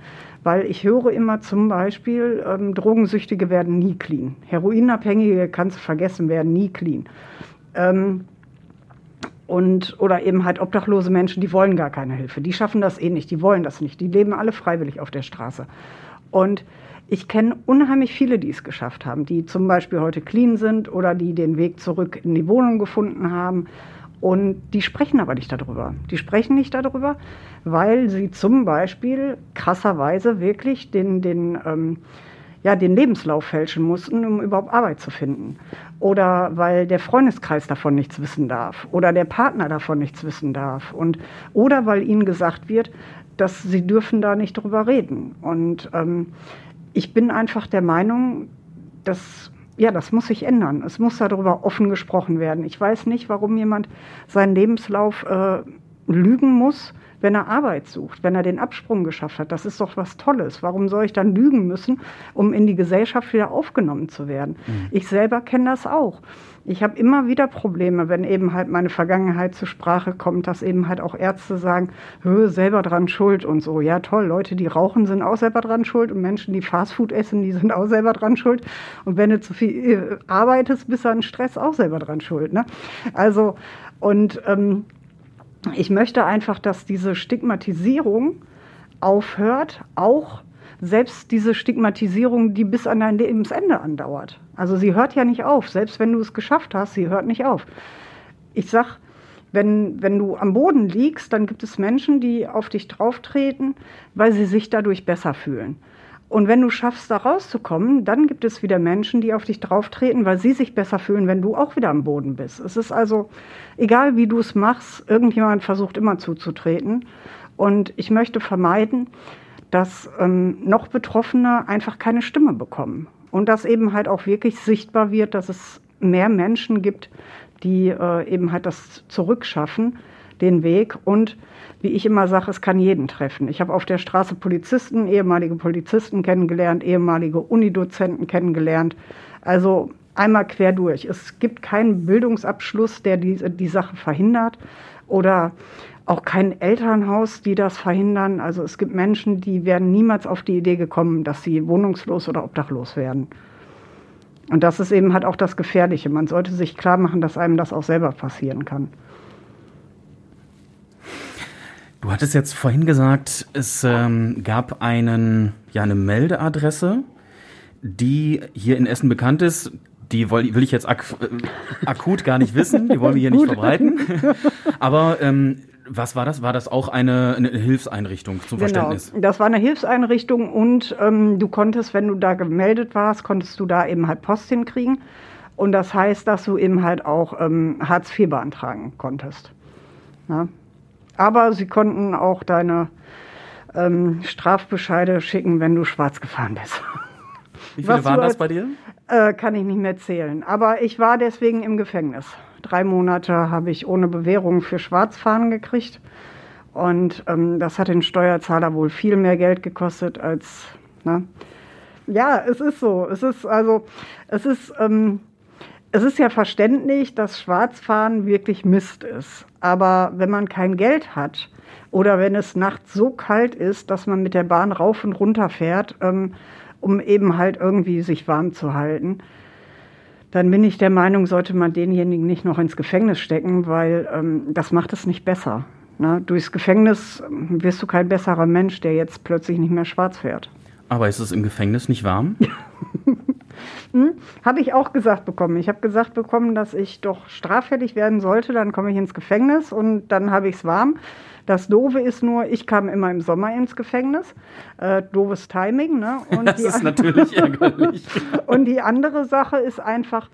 Weil ich höre immer zum Beispiel, ähm, Drogensüchtige werden nie clean. Heroinabhängige kannst du vergessen, werden nie clean. Ähm, und, oder eben halt obdachlose Menschen, die wollen gar keine Hilfe. Die schaffen das eh nicht, die wollen das nicht. Die leben alle freiwillig auf der Straße. Und ich kenne unheimlich viele, die es geschafft haben, die zum Beispiel heute clean sind oder die den Weg zurück in die Wohnung gefunden haben und die sprechen aber nicht darüber. Die sprechen nicht darüber, weil sie zum Beispiel krasserweise wirklich den, den, ähm, ja, den Lebenslauf fälschen mussten, um überhaupt Arbeit zu finden. Oder weil der Freundeskreis davon nichts wissen darf. Oder der Partner davon nichts wissen darf. Und, oder weil ihnen gesagt wird, dass sie dürfen da nicht drüber reden. Und ähm, ich bin einfach der Meinung, dass ja, das muss sich ändern. Es muss darüber offen gesprochen werden. Ich weiß nicht, warum jemand seinen Lebenslauf äh, lügen muss, wenn er Arbeit sucht, wenn er den Absprung geschafft hat. Das ist doch was Tolles. Warum soll ich dann lügen müssen, um in die Gesellschaft wieder aufgenommen zu werden? Mhm. Ich selber kenne das auch. Ich habe immer wieder Probleme, wenn eben halt meine Vergangenheit zur Sprache kommt, dass eben halt auch Ärzte sagen, selber dran schuld und so. Ja, toll, Leute, die rauchen, sind auch selber dran schuld und Menschen, die Fastfood essen, die sind auch selber dran schuld. Und wenn du zu viel äh, arbeitest, bist du an Stress auch selber dran schuld. Ne? Also, und ähm, ich möchte einfach, dass diese Stigmatisierung aufhört, auch selbst diese Stigmatisierung, die bis an dein Lebensende andauert. Also sie hört ja nicht auf, selbst wenn du es geschafft hast, sie hört nicht auf. Ich sag, wenn, wenn du am Boden liegst, dann gibt es Menschen, die auf dich drauftreten, weil sie sich dadurch besser fühlen. Und wenn du schaffst, da rauszukommen, dann gibt es wieder Menschen, die auf dich drauftreten, weil sie sich besser fühlen, wenn du auch wieder am Boden bist. Es ist also, egal wie du es machst, irgendjemand versucht immer zuzutreten. Und ich möchte vermeiden, dass ähm, noch Betroffene einfach keine Stimme bekommen. Und dass eben halt auch wirklich sichtbar wird, dass es mehr Menschen gibt, die äh, eben halt das zurückschaffen, den Weg. Und wie ich immer sage, es kann jeden treffen. Ich habe auf der Straße Polizisten, ehemalige Polizisten kennengelernt, ehemalige Unidozenten kennengelernt. Also einmal quer durch. Es gibt keinen Bildungsabschluss, der die, die Sache verhindert oder auch kein Elternhaus, die das verhindern. Also es gibt Menschen, die werden niemals auf die Idee gekommen, dass sie wohnungslos oder obdachlos werden. Und das ist eben halt auch das Gefährliche. Man sollte sich klar machen, dass einem das auch selber passieren kann. Du hattest jetzt vorhin gesagt, es ähm, gab einen, ja, eine Meldeadresse, die hier in Essen bekannt ist. Die will, will ich jetzt ak äh, akut gar nicht wissen, die wollen wir hier nicht verbreiten. Aber ähm, was war das? War das auch eine, eine Hilfseinrichtung zum genau, Verständnis? Das war eine Hilfseinrichtung und ähm, du konntest, wenn du da gemeldet warst, konntest du da eben halt Post hinkriegen. Und das heißt, dass du eben halt auch ähm, Hartz IV beantragen konntest. Ja? Aber sie konnten auch deine ähm, Strafbescheide schicken, wenn du schwarz gefahren bist. Wie viele Was waren das bei dir? Äh, kann ich nicht mehr zählen. Aber ich war deswegen im Gefängnis. Drei Monate habe ich ohne Bewährung für Schwarzfahren gekriegt. Und ähm, das hat den Steuerzahler wohl viel mehr Geld gekostet als. Ne? Ja, es ist so. Es ist also, es ist, ähm, es ist ja verständlich, dass Schwarzfahren wirklich Mist ist. Aber wenn man kein Geld hat oder wenn es nachts so kalt ist, dass man mit der Bahn rauf und runter fährt, ähm, um eben halt irgendwie sich warm zu halten, dann bin ich der Meinung, sollte man denjenigen nicht noch ins Gefängnis stecken, weil ähm, das macht es nicht besser. Ne? Durchs Gefängnis ähm, wirst du kein besserer Mensch, der jetzt plötzlich nicht mehr schwarz fährt. Aber ist es im Gefängnis nicht warm? (laughs) (laughs) hm? Habe ich auch gesagt bekommen. Ich habe gesagt bekommen, dass ich doch straffällig werden sollte, dann komme ich ins Gefängnis und dann habe ich es warm. Das Doofe ist nur, ich kam immer im Sommer ins Gefängnis. Äh, doofes Timing. Ne? (laughs) Und das ist natürlich (laughs) ärgerlich. und die andere Sache ist einfach,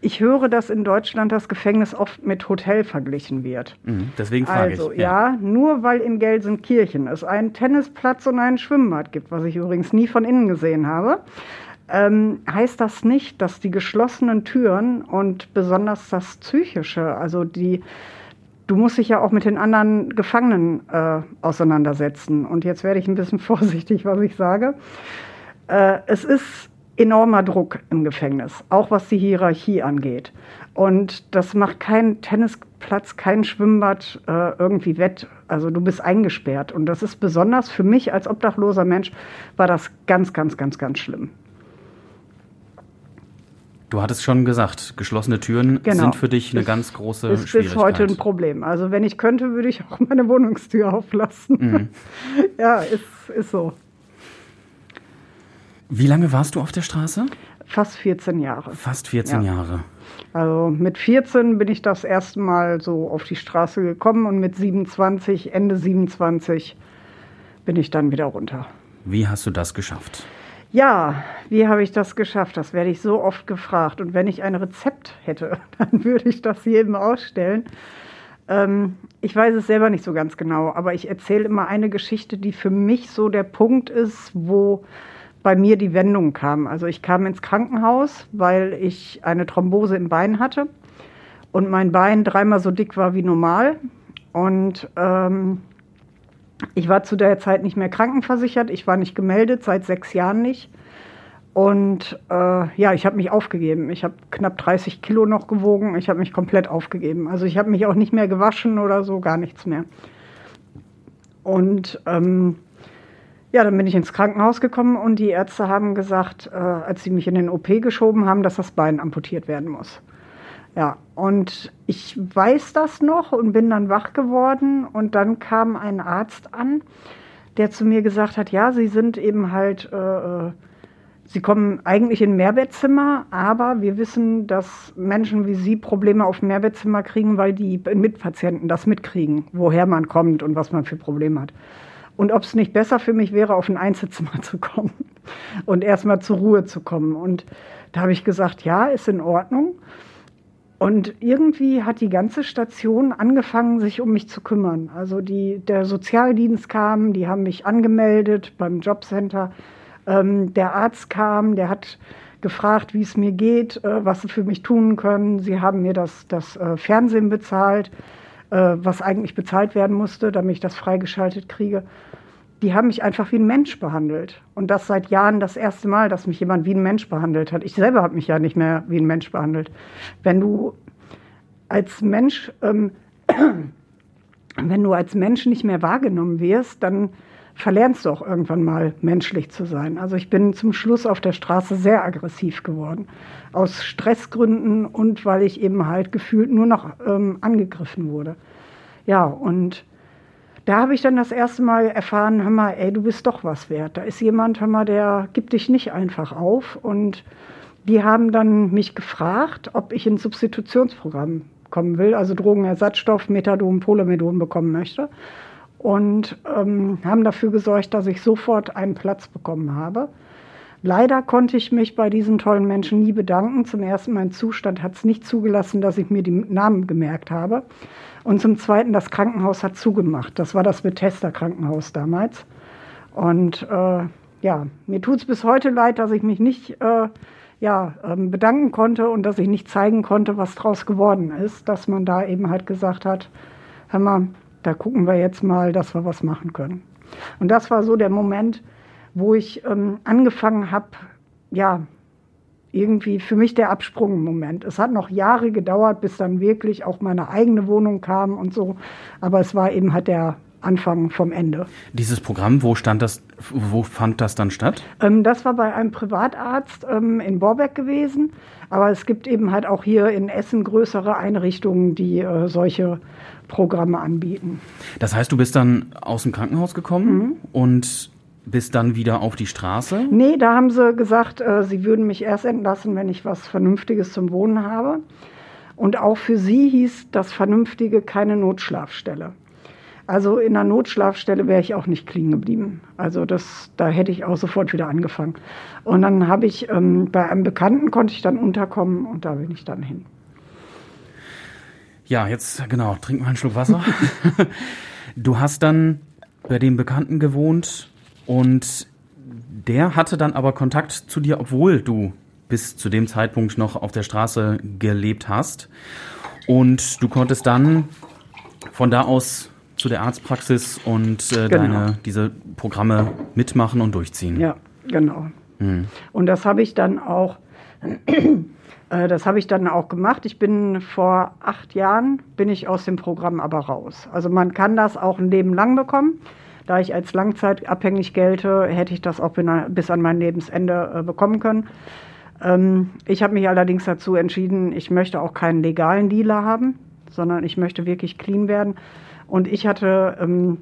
ich höre, dass in Deutschland das Gefängnis oft mit Hotel verglichen wird. Mhm, deswegen frage also, ich. Ja. ja, nur weil in Gelsenkirchen es einen Tennisplatz und ein Schwimmbad gibt, was ich übrigens nie von innen gesehen habe, ähm, heißt das nicht, dass die geschlossenen Türen und besonders das Psychische, also die du musst dich ja auch mit den anderen Gefangenen äh, auseinandersetzen. Und jetzt werde ich ein bisschen (laughs) vorsichtig, was ich sage. Äh, es ist enormer Druck im Gefängnis, auch was die Hierarchie angeht. Und das macht keinen Tennisplatz, kein Schwimmbad äh, irgendwie wett. Also du bist eingesperrt. Und das ist besonders für mich als obdachloser Mensch, war das ganz, ganz, ganz, ganz schlimm. Du hattest schon gesagt, geschlossene Türen genau. sind für dich eine ist, ganz große ist Schwierigkeit. Ist bis heute ein Problem. Also wenn ich könnte, würde ich auch meine Wohnungstür auflassen. Mhm. (laughs) ja, ist, ist so. Wie lange warst du auf der Straße? Fast 14 Jahre. Fast 14 ja. Jahre. Also mit 14 bin ich das erste Mal so auf die Straße gekommen und mit 27, Ende 27 bin ich dann wieder runter. Wie hast du das geschafft? Ja, wie habe ich das geschafft? Das werde ich so oft gefragt. Und wenn ich ein Rezept hätte, (laughs) dann würde ich das jedem ausstellen. Ähm, ich weiß es selber nicht so ganz genau, aber ich erzähle immer eine Geschichte, die für mich so der Punkt ist, wo bei mir die Wendung kam. Also ich kam ins Krankenhaus, weil ich eine Thrombose im Bein hatte und mein Bein dreimal so dick war wie normal. Und ähm, ich war zu der Zeit nicht mehr krankenversichert, ich war nicht gemeldet, seit sechs Jahren nicht. Und äh, ja, ich habe mich aufgegeben. Ich habe knapp 30 Kilo noch gewogen. Ich habe mich komplett aufgegeben. Also ich habe mich auch nicht mehr gewaschen oder so, gar nichts mehr. Und ähm, ja, dann bin ich ins Krankenhaus gekommen und die Ärzte haben gesagt, äh, als sie mich in den OP geschoben haben, dass das Bein amputiert werden muss. Ja, und ich weiß das noch und bin dann wach geworden und dann kam ein Arzt an, der zu mir gesagt hat, ja, Sie sind eben halt, äh, äh, Sie kommen eigentlich in Mehrbettzimmer, aber wir wissen, dass Menschen wie Sie Probleme auf Mehrbettzimmer kriegen, weil die Mitpatienten das mitkriegen, woher man kommt und was man für Probleme hat. Und ob es nicht besser für mich wäre, auf ein Einzelzimmer (laughs) zu kommen. und erstmal zur Ruhe zu kommen. Und da habe ich gesagt, ja, ist in Ordnung. Und irgendwie hat die ganze Station angefangen, sich um mich zu kümmern. Also die, der Sozialdienst kam, die haben mich angemeldet beim Jobcenter. Ähm, der Arzt kam, der hat gefragt, wie es mir geht, äh, was sie für mich tun können. Sie haben mir das, das äh, Fernsehen bezahlt, äh, was eigentlich bezahlt werden musste, damit ich das freigeschaltet kriege. Die haben mich einfach wie ein Mensch behandelt. Und das seit Jahren das erste Mal, dass mich jemand wie ein Mensch behandelt hat. Ich selber habe mich ja nicht mehr wie ein Mensch behandelt. Wenn du als Mensch, ähm, (clears throat) wenn du als Mensch nicht mehr wahrgenommen wirst, dann verlernst du auch irgendwann mal menschlich zu sein. Also ich bin zum Schluss auf der Straße sehr aggressiv geworden. Aus Stressgründen und weil ich eben halt gefühlt nur noch ähm, angegriffen wurde. Ja, und da habe ich dann das erste Mal erfahren, hör mal, ey, du bist doch was wert. Da ist jemand, hör mal, der gibt dich nicht einfach auf. Und die haben dann mich gefragt, ob ich ins Substitutionsprogramm kommen will, also Drogenersatzstoff, Methadon, Polamidon bekommen möchte und ähm, haben dafür gesorgt, dass ich sofort einen Platz bekommen habe. Leider konnte ich mich bei diesen tollen Menschen nie bedanken. Zum ersten, mein Zustand hat es nicht zugelassen, dass ich mir die Namen gemerkt habe. Und zum Zweiten, das Krankenhaus hat zugemacht. Das war das Bethesda Krankenhaus damals. Und äh, ja, mir tut es bis heute leid, dass ich mich nicht äh, ja, ähm, bedanken konnte und dass ich nicht zeigen konnte, was draus geworden ist. Dass man da eben halt gesagt hat, hör mal, da gucken wir jetzt mal, dass wir was machen können. Und das war so der Moment, wo ich ähm, angefangen habe, ja, irgendwie für mich der Absprungmoment. Es hat noch Jahre gedauert, bis dann wirklich auch meine eigene Wohnung kam und so. Aber es war eben halt der Anfang vom Ende. Dieses Programm, wo stand das, wo fand das dann statt? Ähm, das war bei einem Privatarzt ähm, in Borbeck gewesen. Aber es gibt eben halt auch hier in Essen größere Einrichtungen, die äh, solche Programme anbieten. Das heißt, du bist dann aus dem Krankenhaus gekommen mhm. und bist dann wieder auf die Straße? Nee, da haben sie gesagt, äh, sie würden mich erst entlassen, wenn ich was Vernünftiges zum Wohnen habe. Und auch für sie hieß das Vernünftige keine Notschlafstelle. Also in einer Notschlafstelle wäre ich auch nicht clean geblieben. Also das, da hätte ich auch sofort wieder angefangen. Und dann habe ich ähm, bei einem Bekannten konnte ich dann unterkommen und da bin ich dann hin. Ja, jetzt genau, trink mal einen Schluck Wasser. (laughs) du hast dann bei dem Bekannten gewohnt und der hatte dann aber Kontakt zu dir, obwohl du bis zu dem Zeitpunkt noch auf der Straße gelebt hast. Und du konntest dann von da aus zu der Arztpraxis und äh, genau. deine, diese Programme mitmachen und durchziehen. Ja, genau. Hm. Und das habe ich dann auch (clears throat) äh, das habe ich dann auch gemacht. Ich bin vor acht Jahren, bin ich aus dem Programm aber raus. Also man kann das auch ein Leben lang bekommen. Da ich als langzeitabhängig gelte, hätte ich das auch bis an mein Lebensende äh, bekommen können. Ähm, ich habe mich allerdings dazu entschieden, ich möchte auch keinen legalen Dealer haben, sondern ich möchte wirklich clean werden. Und ich hatte ähm,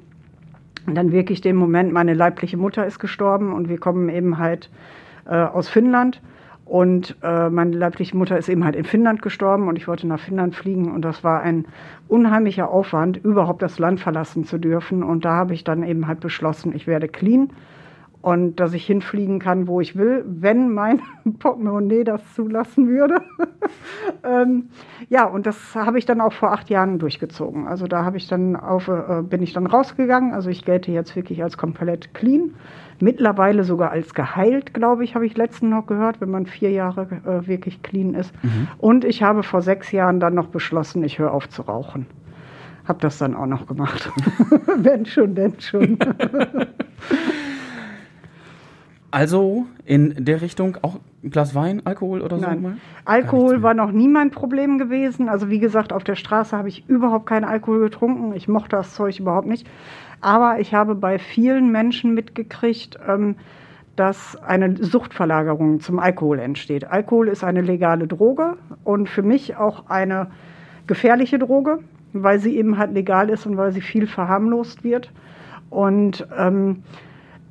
dann wirklich den Moment, meine leibliche Mutter ist gestorben und wir kommen eben halt äh, aus Finnland. Und äh, meine leibliche Mutter ist eben halt in Finnland gestorben und ich wollte nach Finnland fliegen und das war ein unheimlicher Aufwand, überhaupt das Land verlassen zu dürfen. Und da habe ich dann eben halt beschlossen, ich werde clean und dass ich hinfliegen kann, wo ich will, wenn mein (laughs) Portemonnaie das zulassen würde. (laughs) ähm, ja, und das habe ich dann auch vor acht Jahren durchgezogen. Also da habe ich dann auf, äh, bin ich dann rausgegangen. Also ich gelte jetzt wirklich als komplett clean. Mittlerweile sogar als geheilt, glaube ich, habe ich letztens noch gehört, wenn man vier Jahre äh, wirklich clean ist. Mhm. Und ich habe vor sechs Jahren dann noch beschlossen, ich höre auf zu rauchen. Habe das dann auch noch gemacht. (laughs) wenn schon, denn schon. (laughs) Also in der Richtung auch ein Glas Wein, Alkohol oder so? Nein. Alkohol war noch nie mein Problem gewesen. Also wie gesagt, auf der Straße habe ich überhaupt keinen Alkohol getrunken. Ich mochte das Zeug überhaupt nicht. Aber ich habe bei vielen Menschen mitgekriegt, ähm, dass eine Suchtverlagerung zum Alkohol entsteht. Alkohol ist eine legale Droge und für mich auch eine gefährliche Droge, weil sie eben halt legal ist und weil sie viel verharmlost wird. Und ähm,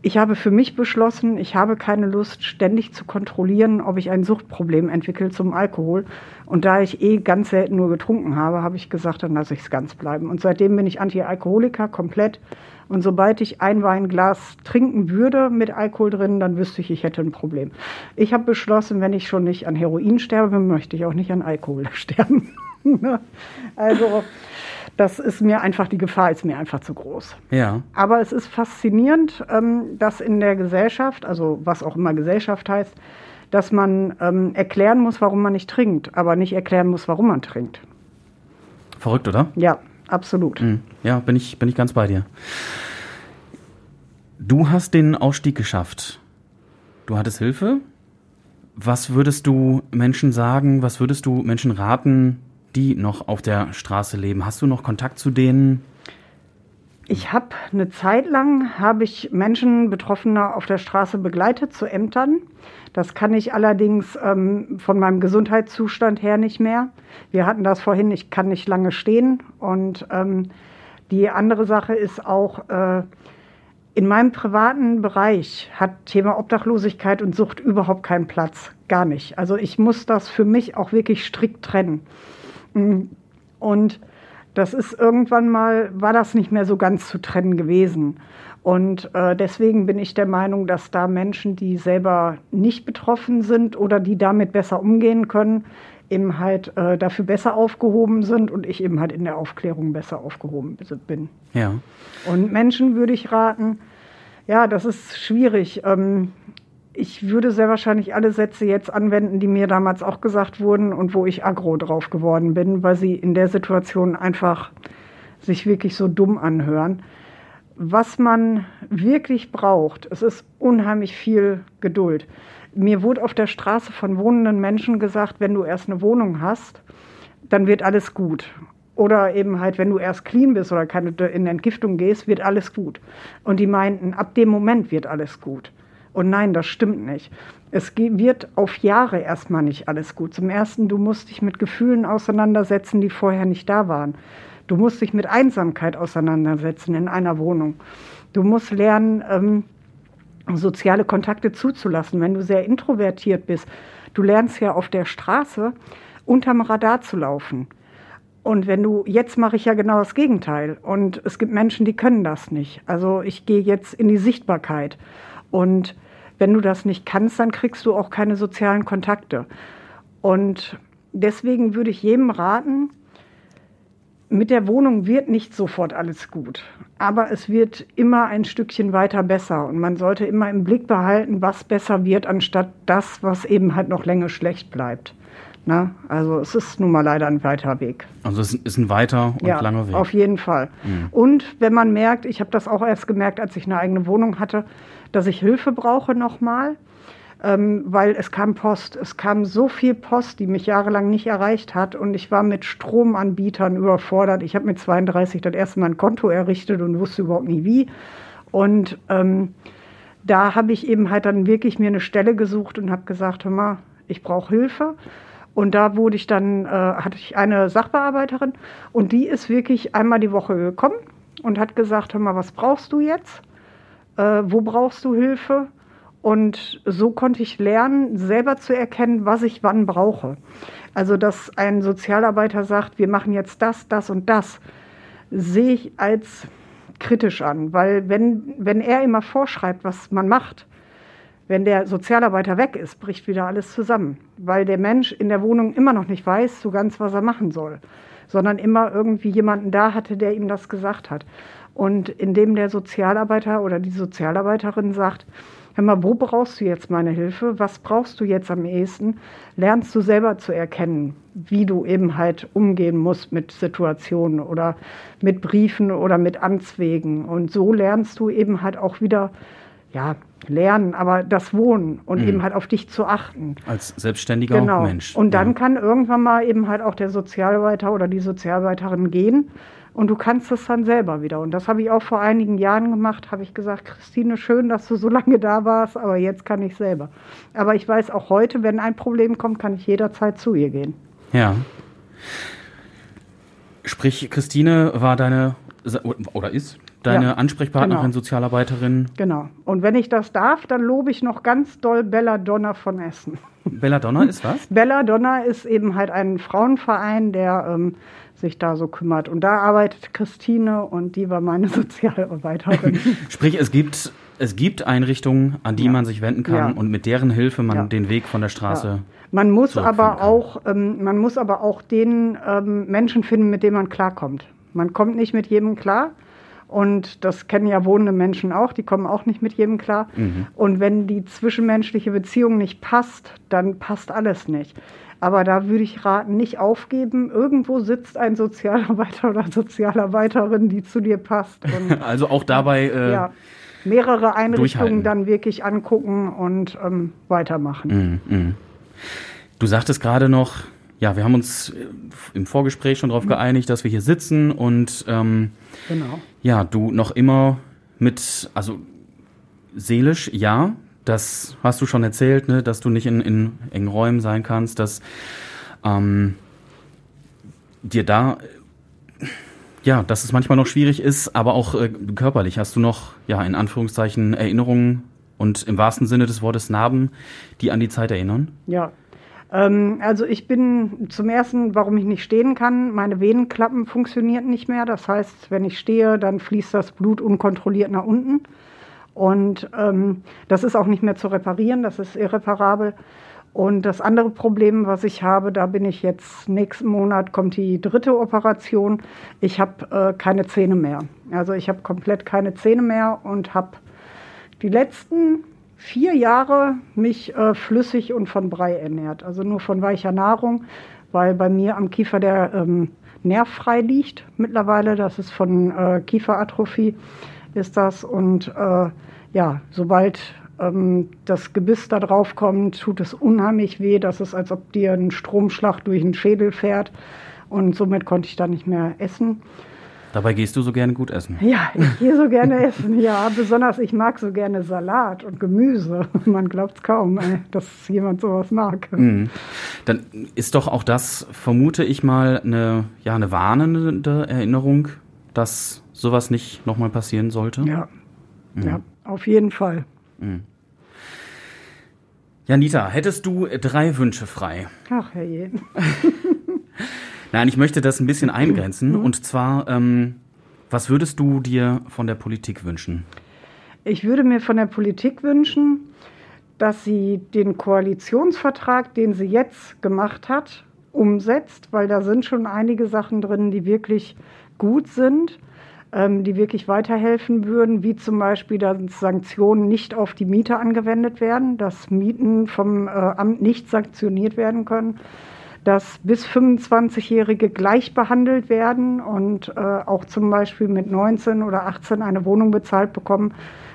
ich habe für mich beschlossen, ich habe keine Lust, ständig zu kontrollieren, ob ich ein Suchtproblem entwickle zum Alkohol. Und da ich eh ganz selten nur getrunken habe, habe ich gesagt, dann lasse ich es ganz bleiben. Und seitdem bin ich Anti-Alkoholiker komplett Und sobald ich ein Weinglas trinken würde mit Alkohol drin, dann wüsste ich, ich hätte ein Problem. Ich habe beschlossen, wenn ich schon nicht an Heroin sterbe, möchte ich auch nicht an Alkohol (laughs) sterben. (laughs) also das ist mir einfach, die Gefahr ist mir einfach zu groß. Ja. Aber es ist faszinierend, ähm, dass in der Gesellschaft, also was auch immer Gesellschaft heißt, dass man ähm, erklären muss, warum man nicht trinkt, aber nicht erklären muss, warum man trinkt. Verrückt, oder? Ja, absolut. Mhm. Ja, bin ich, bin ich ganz bei dir. Du hast den Ausstieg geschafft. Du hattest Hilfe. Was würdest du Menschen sagen? Was würdest du Menschen raten, die noch auf der Straße leben? Hast du noch Kontakt zu denen? Ich habe eine Zeit lang habe ich Menschen Betroffene auf der Straße begleitet zu Ämtern. Das kann ich allerdings ähm, von meinem Gesundheitszustand her nicht mehr. Wir hatten das vorhin, ich kann nicht lange stehen. Und ähm, die andere Sache ist auch, äh, in meinem privaten Bereich hat Thema Obdachlosigkeit und Sucht überhaupt keinen Platz. Gar nicht. Also ich muss das für mich auch wirklich strikt trennen. Mm, und das ist irgendwann mal, war das nicht mehr so ganz zu trennen gewesen. Und äh, deswegen bin ich der Meinung, dass da Menschen, die selber nicht betroffen sind oder die damit besser umgehen können, eben halt äh, dafür besser aufgehoben sind und ich eben halt in der Aufklärung besser aufgehoben bin. Ja. Und Menschen würde ich raten, ja, das ist schwierig. Ähm, ich würde sehr wahrscheinlich alle Sätze jetzt anwenden, die mir damals auch gesagt wurden und wo ich aggro drauf geworden bin, weil sie in der Situation einfach sich wirklich so dumm anhören. Was man wirklich braucht, es ist unheimlich viel Geduld. Mir wurde auf der Straße von wohnenden Menschen gesagt, wenn du erst eine Wohnung hast, dann wird alles gut. Oder eben halt, wenn du erst clean bist oder keine, in Entgiftung gehst, wird alles gut. Und die meinten, ab dem Moment wird alles gut. Und nein, das stimmt nicht. Es wird auf Jahre erstmal nicht alles gut. Zum Ersten, du musst dich mit Gefühlen auseinandersetzen, die vorher nicht da waren. Du musst dich mit Einsamkeit auseinandersetzen in einer Wohnung. Du musst lernen, ähm, soziale Kontakte zuzulassen. Wenn du sehr introvertiert bist, du lernst ja auf der Straße unterm Radar zu laufen. Und wenn du, jetzt mache ich ja genau das Gegenteil. Und es gibt Menschen, die können das nicht. Also ich gehe jetzt in die Sichtbarkeit. Und wenn du das nicht kannst, dann kriegst du auch keine sozialen Kontakte. Und deswegen würde ich jedem raten, mit der Wohnung wird nicht sofort alles gut, aber es wird immer ein Stückchen weiter besser und man sollte immer im Blick behalten, was besser wird, anstatt das, was eben halt noch länger schlecht bleibt. Na, also es ist nun mal leider ein weiter Weg. Also es ist ein weiter und ja, langer Weg. Auf jeden Fall. Mhm. Und wenn man merkt, ich habe das auch erst gemerkt, als ich eine eigene Wohnung hatte, dass ich Hilfe brauche nochmal, ähm, weil es kam Post. Es kam so viel Post, die mich jahrelang nicht erreicht hat und ich war mit Stromanbietern überfordert. Ich habe mit 32 das erste Mal ein Konto errichtet und wusste überhaupt nie wie. Und ähm, da habe ich eben halt dann wirklich mir eine Stelle gesucht und habe gesagt, hör mal, ich brauche Hilfe. Und da wurde ich dann, äh, hatte ich eine Sachbearbeiterin und die ist wirklich einmal die Woche gekommen und hat gesagt, hör mal, was brauchst du jetzt? Äh, wo brauchst du Hilfe? Und so konnte ich lernen, selber zu erkennen, was ich wann brauche. Also, dass ein Sozialarbeiter sagt, wir machen jetzt das, das und das, sehe ich als kritisch an. Weil wenn, wenn er immer vorschreibt, was man macht, wenn der Sozialarbeiter weg ist, bricht wieder alles zusammen. Weil der Mensch in der Wohnung immer noch nicht weiß so ganz, was er machen soll. Sondern immer irgendwie jemanden da hatte, der ihm das gesagt hat. Und indem der Sozialarbeiter oder die Sozialarbeiterin sagt, hör mal, wo brauchst du jetzt meine Hilfe? Was brauchst du jetzt am ehesten? Lernst du selber zu erkennen, wie du eben halt umgehen musst mit Situationen oder mit Briefen oder mit Amtswegen. Und so lernst du eben halt auch wieder, ja, lernen, aber das Wohnen und mhm. eben halt auf dich zu achten. Als selbstständiger genau. Mensch. Und dann ja. kann irgendwann mal eben halt auch der Sozialarbeiter oder die Sozialarbeiterin gehen und du kannst es dann selber wieder. Und das habe ich auch vor einigen Jahren gemacht, habe ich gesagt, Christine, schön, dass du so (laughs) lange da warst, aber jetzt kann ich selber. Aber ich weiß auch heute, wenn ein Problem kommt, kann ich jederzeit zu ihr gehen. Ja. Sprich, Christine war deine oder ist deine Ja, Ansprechpartnerin, genau. Sozialarbeiterin Genau. Und wenn ich das darf, dann lobe ich noch ganz doll Belladonna von Essen. Belladonna ist was? (laughs) Belladonna ist eben halt ein Frauenverein, der ähm, sich da so kümmert. Und da arbeitet Christine und die war meine (laughs) Sozialarbeiterin. Sprich, es gibt, es gibt Einrichtungen, an die Ja. man sich wenden kann Ja. und mit deren Hilfe man Ja. den Weg von der Straße. Man muss aber kann. auch, ähm, man muss aber auch den ähm, Menschen finden, mit denen man klarkommt. Man kommt nicht mit jedem klar. Und das kennen ja wohnende Menschen auch, die kommen auch nicht mit jedem klar. Mhm. Und wenn die zwischenmenschliche Beziehung nicht passt, dann passt alles nicht. Aber da würde ich raten, nicht aufgeben. Irgendwo sitzt ein Sozialarbeiter (laughs) oder Sozialarbeiterin, die zu dir passt. Und (laughs) Also auch dabei, äh, ja, mehrere Einrichtungen dann wirklich angucken und ähm, weitermachen. mm, mm. du sagtest gerade noch, ja, wir haben uns äh, im Vorgespräch schon darauf Mhm. geeinigt, dass wir hier sitzen und ähm, Genau. ja, du noch immer mit, also seelisch, ja, das hast du schon erzählt, ne, dass du nicht in, in engen Räumen sein kannst, dass ähm, dir da, ja, dass es manchmal noch schwierig ist, aber auch äh, körperlich hast du noch, ja, in Anführungszeichen Erinnerungen und im wahrsten Sinne des Wortes Narben, die an die Zeit erinnern? Ja. Ähm, also ich bin zum ersten, warum ich nicht stehen kann, meine Venenklappen funktionieren nicht mehr. Das heißt, wenn ich stehe, dann fließt das Blut unkontrolliert nach unten. Und ähm, das ist auch nicht mehr zu reparieren, das ist irreparabel. Und das andere Problem, was ich habe, da bin ich jetzt, nächsten Monat kommt die dritte Operation. Ich habe äh, keine Zähne mehr. Also ich habe komplett keine Zähne mehr und habe die letzten vier Jahre mich äh, flüssig und von Brei ernährt. Also nur von weicher Nahrung, weil bei mir am Kiefer der ähm, Nerv frei liegt mittlerweile. Das ist von äh, Kieferatrophie ist das. Und äh, ja, sobald ähm, das Gebiss da drauf kommt, tut es unheimlich weh. Das ist, als ob dir ein Stromschlag durch den Schädel fährt. Und somit konnte ich da nicht mehr essen. Dabei gehst du so gerne gut essen. Ja, ich gehe so gerne essen. Ja, besonders ich mag so gerne Salat und Gemüse. (laughs) Man glaubt es kaum, dass jemand sowas mag. Mhm. Dann ist doch auch das, vermute ich mal, eine, ja, eine warnende Erinnerung, dass sowas nicht nochmal passieren sollte. Ja, ja, auf jeden Fall. Ja, Nita, hättest du drei Wünsche frei? Ach, herrje. (laughs) Nein, ich möchte das ein bisschen Mhm. eingrenzen. Und zwar, ähm, was würdest du dir von der Politik wünschen? Ich würde mir von der Politik wünschen, dass sie den Koalitionsvertrag, den sie jetzt gemacht hat, umsetzt, weil da sind schon einige Sachen drin, die wirklich gut sind, ähm, die wirklich weiterhelfen würden, wie zum Beispiel, dass Sanktionen nicht auf die Mieter angewendet werden, dass Mieten vom äh, Amt nicht sanktioniert werden können, dass bis 25-Jährige gleich behandelt werden und äh, auch zum Beispiel mit 19 oder 18 eine Wohnung bezahlt bekommen,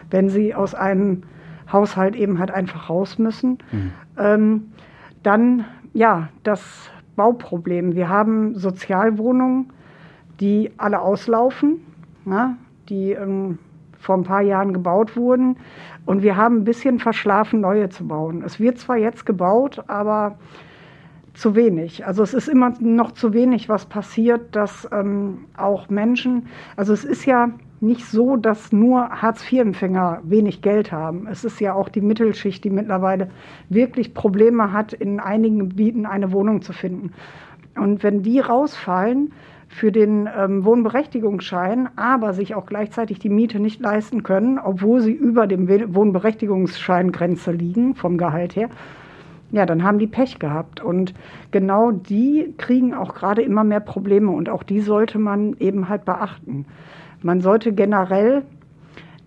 wenn sie aus einem Haushalt eben halt einfach raus müssen. Ähm, dann, ja, das Bauproblem. Wir haben Sozialwohnungen, die alle auslaufen, na, die ähm, vor ein paar Jahren gebaut wurden. Und wir haben ein bisschen verschlafen, neue zu bauen. Es wird zwar jetzt gebaut, aber zu wenig. Also es ist immer noch zu wenig, was passiert, dass ähm, auch Menschen, also es ist ja nicht so, dass nur Hartz-IV-Empfänger wenig Geld haben. Es ist ja auch die Mittelschicht, die mittlerweile wirklich Probleme hat, in einigen Gebieten eine Wohnung zu finden. Und wenn die rausfallen für den ähm, Wohnberechtigungsschein, aber sich auch gleichzeitig die Miete nicht leisten können, obwohl sie über dem Wohnberechtigungsscheingrenze liegen vom Gehalt her, ja, dann haben die Pech gehabt. Und genau die kriegen auch gerade immer mehr Probleme und auch die sollte man eben halt beachten. Man sollte generell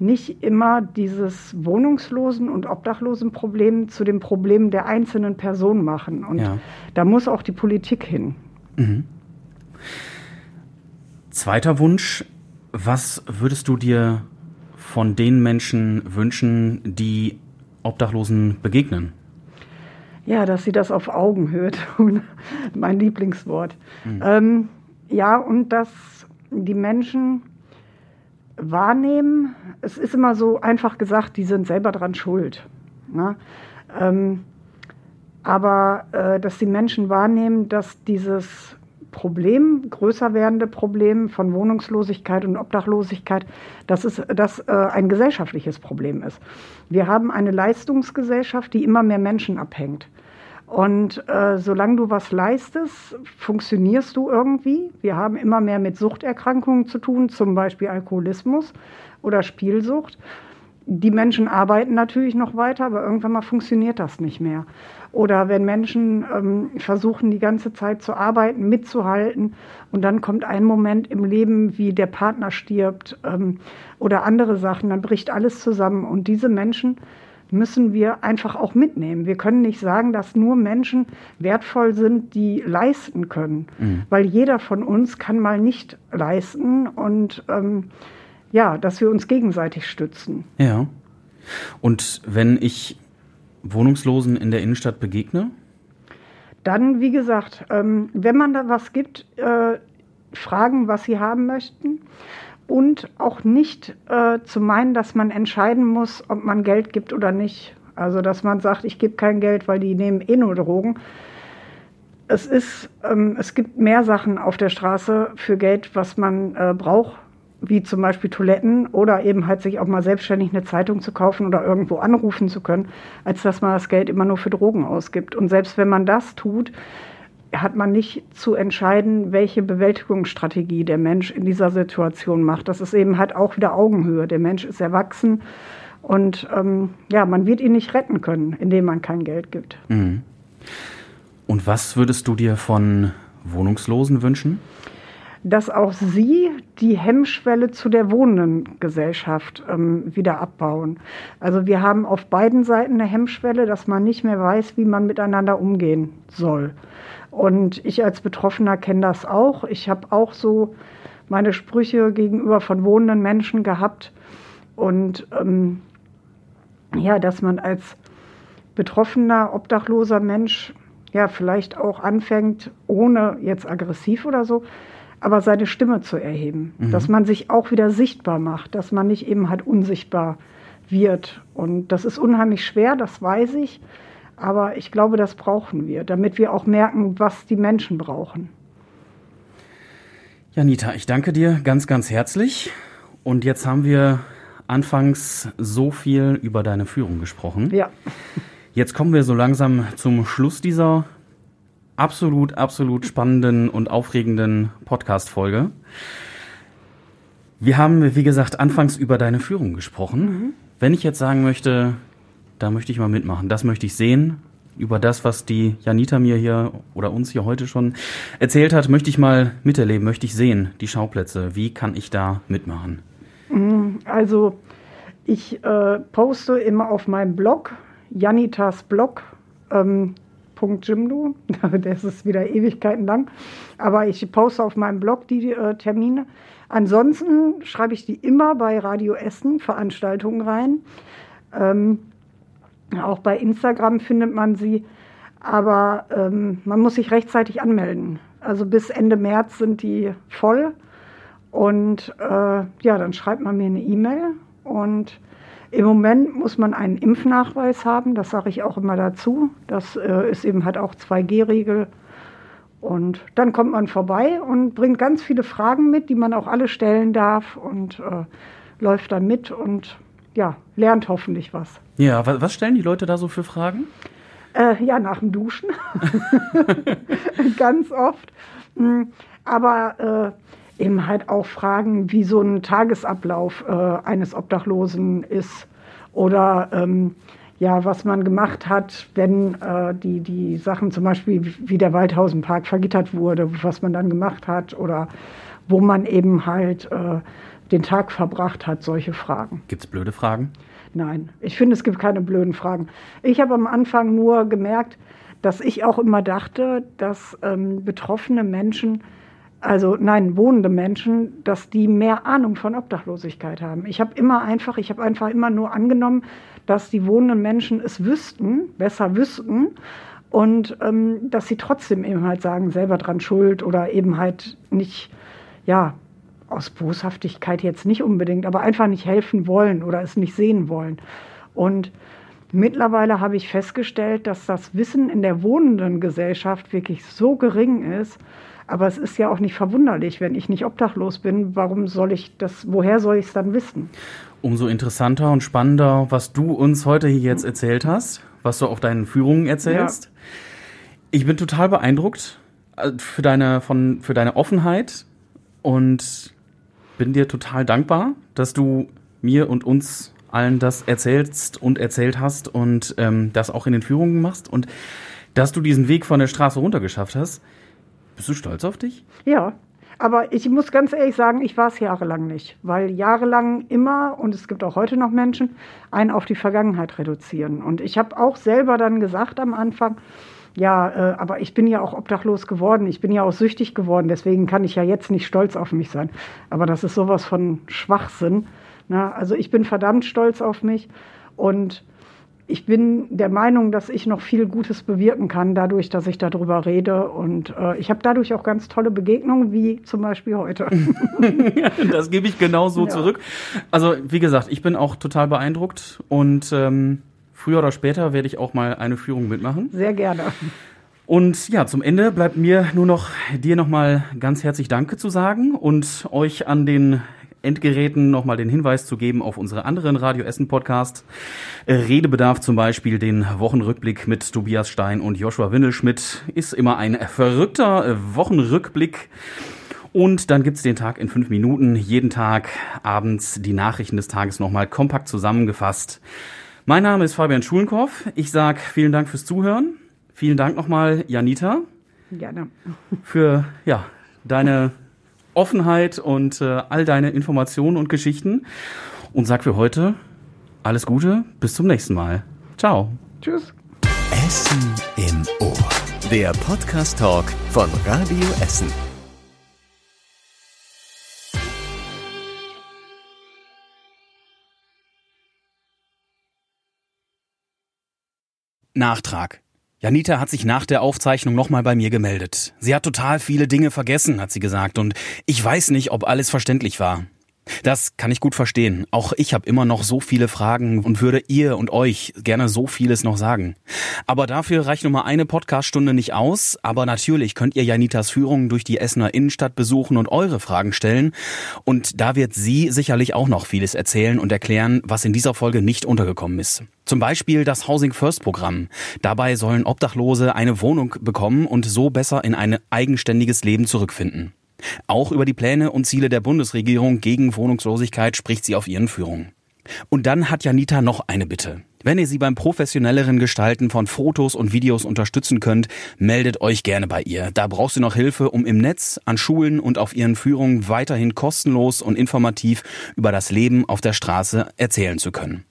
nicht immer dieses Wohnungslosen- und Obdachlosenproblem zu dem Problem der einzelnen Person machen. Und Ja. da muss auch die Politik hin. Zweiter Wunsch, was würdest du dir von den Menschen wünschen, die Obdachlosen begegnen? Ja, dass sie das auf Augenhöhe tun. (laughs) mein Lieblingswort. Ähm, ja, und dass die Menschen wahrnehmen, es ist immer so einfach gesagt, die sind selber dran schuld. Ne? Ähm, aber äh, dass die Menschen wahrnehmen, dass dieses Problem, größer werdende Problem von Wohnungslosigkeit und Obdachlosigkeit, dass es dass, äh, ein gesellschaftliches Problem ist. Wir haben eine Leistungsgesellschaft, die immer mehr Menschen abhängt. Und äh, solange du was leistest, funktionierst du irgendwie. Wir haben immer mehr mit Suchterkrankungen zu tun, zum Beispiel Alkoholismus oder Spielsucht. Die Menschen arbeiten natürlich noch weiter, aber irgendwann mal funktioniert das nicht mehr. Oder wenn Menschen ähm, versuchen, die ganze Zeit zu arbeiten, mitzuhalten und dann kommt ein Moment im Leben, wie der Partner stirbt ähm, oder andere Sachen, dann bricht alles zusammen. Und diese Menschen müssen wir einfach auch mitnehmen. Wir können nicht sagen, dass nur Menschen wertvoll sind, die leisten können, mhm. weil jeder von uns kann mal nicht leisten und ähm, ja, dass wir uns gegenseitig stützen. Ja. Und wenn ich Wohnungslosen in der Innenstadt begegne? Dann, wie gesagt, ähm, wenn man da was gibt, äh, fragen, was sie haben möchten und auch nicht äh, zu meinen, dass man entscheiden muss, ob man Geld gibt oder nicht. Also dass man sagt, ich gebe kein Geld, weil die nehmen eh nur Drogen. Es ist, ähm, es gibt mehr Sachen auf der Straße für Geld, was man äh, braucht, wie zum Beispiel Toiletten oder eben halt sich auch mal selbstständig eine Zeitung zu kaufen oder irgendwo anrufen zu können, als dass man das Geld immer nur für Drogen ausgibt. Und selbst wenn man das tut, hat man nicht zu entscheiden, welche Bewältigungsstrategie der Mensch in dieser Situation macht. Das ist eben halt auch wieder Augenhöhe. Der Mensch ist erwachsen und ähm, ja, man wird ihn nicht retten können, indem man kein Geld gibt. Mhm. Und was würdest du dir von Wohnungslosen wünschen? Dass auch sie die Hemmschwelle zu der wohnenden Gesellschaft ähm, wieder abbauen. Also wir haben auf beiden Seiten eine Hemmschwelle, dass man nicht mehr weiß, wie man miteinander umgehen soll. Und ich als Betroffener kenne das auch. Ich habe auch so meine Sprüche gegenüber von wohnenden Menschen gehabt. Und ähm, ja, dass man als betroffener, obdachloser Mensch ja vielleicht auch anfängt, ohne jetzt aggressiv oder so, aber seine Stimme zu erheben. Mhm. Dass man sich auch wieder sichtbar macht, dass man nicht eben halt unsichtbar wird. Und das ist unheimlich schwer, das weiß ich. Aber ich glaube, das brauchen wir, damit wir auch merken, was die Menschen brauchen. Janita, ich danke dir ganz, ganz herzlich. Und jetzt haben wir anfangs so viel über deine Führung gesprochen. Ja. Jetzt kommen wir so langsam zum Schluss dieser absolut, absolut spannenden und aufregenden Podcast-Folge. Wir haben, wie gesagt, anfangs über deine Führung gesprochen. Mhm. Wenn ich jetzt sagen möchte, da möchte ich mal mitmachen. Das möchte ich sehen. Über das, was die Janita mir hier oder uns hier heute schon erzählt hat, möchte ich mal miterleben, möchte ich sehen, die Schauplätze. Wie kann ich da mitmachen? Mm, also, ich äh, poste immer auf meinem Blog, Janitas Blog, ähm, Jimdo, (laughs) das ist wieder Ewigkeiten lang, aber ich poste auf meinem Blog die äh, Termine. Ansonsten schreibe ich die immer bei Radio Essen Veranstaltungen rein. Ähm, auch bei Instagram findet man sie. Aber ähm, man muss sich rechtzeitig anmelden. Also bis Ende März sind die voll. Und äh, ja, dann schreibt man mir eine E-Mail. Und im Moment muss man einen Impfnachweis haben. Das sage ich auch immer dazu. Das äh, ist eben halt auch 2G-Regel. Und dann kommt man vorbei und bringt ganz viele Fragen mit, die man auch alle stellen darf und äh, läuft dann mit und ja, lernt hoffentlich was. Ja, was stellen die Leute da so für Fragen? Äh, ja, nach dem Duschen. (laughs) (laughs) Ganz oft. Hm, aber äh, eben halt auch Fragen, wie so ein Tagesablauf äh, eines Obdachlosen ist. Oder ähm, ja, was man gemacht hat, wenn äh, die, die Sachen zum Beispiel wie der Waldhausenpark vergittert wurde, was man dann gemacht hat oder wo man eben halt äh, den Tag verbracht hat, solche Fragen. Gibt es blöde Fragen? Nein, ich finde, es gibt keine blöden Fragen. Ich habe am Anfang nur gemerkt, dass ich auch immer dachte, dass ähm, betroffene Menschen, also nein, wohnende Menschen, dass die mehr Ahnung von Obdachlosigkeit haben. Ich habe immer einfach, ich habe einfach immer nur angenommen, dass die wohnenden Menschen es wüssten, besser wüssten und ähm, dass sie trotzdem eben halt sagen, selber dran schuld oder eben halt nicht, ja, aus Boshaftigkeit jetzt nicht unbedingt, aber einfach nicht helfen wollen oder es nicht sehen wollen. Und mittlerweile habe ich festgestellt, dass das Wissen in der wohnenden Gesellschaft wirklich so gering ist. Aber es ist ja auch nicht verwunderlich, wenn ich nicht obdachlos bin. Warum soll ich das, woher soll ich es dann wissen? Umso interessanter und spannender, was du uns heute hier jetzt erzählt hast, was du auf deinen Führungen erzählst. Ja. Ich bin total beeindruckt äh, für deine, von, für deine Offenheit und bin dir total dankbar, dass du mir und uns allen das erzählst und erzählt hast und ähm, das auch in den Führungen machst und dass du diesen Weg von der Straße runter geschafft hast. Bist du stolz auf dich? Ja, aber ich muss ganz ehrlich sagen, ich war es jahrelang nicht, weil jahrelang immer, und es gibt auch heute noch Menschen, einen auf die Vergangenheit reduzieren. Und ich habe auch selber dann gesagt am Anfang, ja, äh, aber ich bin ja auch obdachlos geworden, ich bin ja auch süchtig geworden, deswegen kann ich ja jetzt nicht stolz auf mich sein. Aber das ist sowas von Schwachsinn. Ne? also ich bin verdammt stolz auf mich und ich bin der Meinung, dass ich noch viel Gutes bewirken kann, dadurch, dass ich darüber rede. Und äh, ich habe dadurch auch ganz tolle Begegnungen, wie zum Beispiel heute. (laughs) (laughs) das gebe ich genauso ja. zurück. Also, wie gesagt, ich bin auch total beeindruckt und ähm, früher oder später werde ich auch mal eine Führung mitmachen. Sehr gerne. Und ja, zum Ende bleibt mir nur noch dir nochmal ganz herzlich Danke zu sagen und euch an den Endgeräten nochmal den Hinweis zu geben auf unsere anderen Radio Essen Podcast. Äh, Redebedarf zum Beispiel, den Wochenrückblick mit Tobias Stein und Joshua Windelschmidt ist immer ein verrückter Wochenrückblick. Und dann gibt's den Tag in fünf Minuten, jeden Tag abends die Nachrichten des Tages nochmal kompakt zusammengefasst. Mein Name ist Fabian Schulenkorf. Ich sag vielen Dank fürs Zuhören. Vielen Dank nochmal, Janita. Gerne. Für ja, deine Offenheit und äh, all deine Informationen und Geschichten. Und sag für heute alles Gute, bis zum nächsten Mal. Ciao. Tschüss. Essen im Ohr. Der Podcast Talk von Radio Essen. Nachtrag. Janita hat sich nach der Aufzeichnung nochmal bei mir gemeldet. Sie hat total viele Dinge vergessen, hat sie gesagt, und ich weiß nicht, ob alles verständlich war. Das kann ich gut verstehen. Auch ich habe immer noch so viele Fragen und würde ihr und euch gerne so vieles noch sagen. Aber dafür reicht nur mal eine Podcaststunde nicht aus. Aber natürlich könnt ihr Janitas Führung durch die Essener Innenstadt besuchen und eure Fragen stellen. Und da wird sie sicherlich auch noch vieles erzählen und erklären, was in dieser Folge nicht untergekommen ist. Zum Beispiel das Housing First Programm. Dabei sollen Obdachlose eine Wohnung bekommen und so besser in ein eigenständiges Leben zurückfinden. Auch über die Pläne und Ziele der Bundesregierung gegen Wohnungslosigkeit spricht sie auf ihren Führungen. Und dann hat Janita noch eine Bitte. Wenn ihr sie beim professionelleren Gestalten von Fotos und Videos unterstützen könnt, meldet euch gerne bei ihr. Da braucht sie noch Hilfe, um im Netz, an Schulen und auf ihren Führungen weiterhin kostenlos und informativ über das Leben auf der Straße erzählen zu können.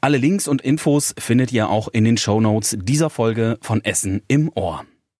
Alle Links und Infos findet ihr auch in den Show Notes dieser Folge von Essen im Ohr.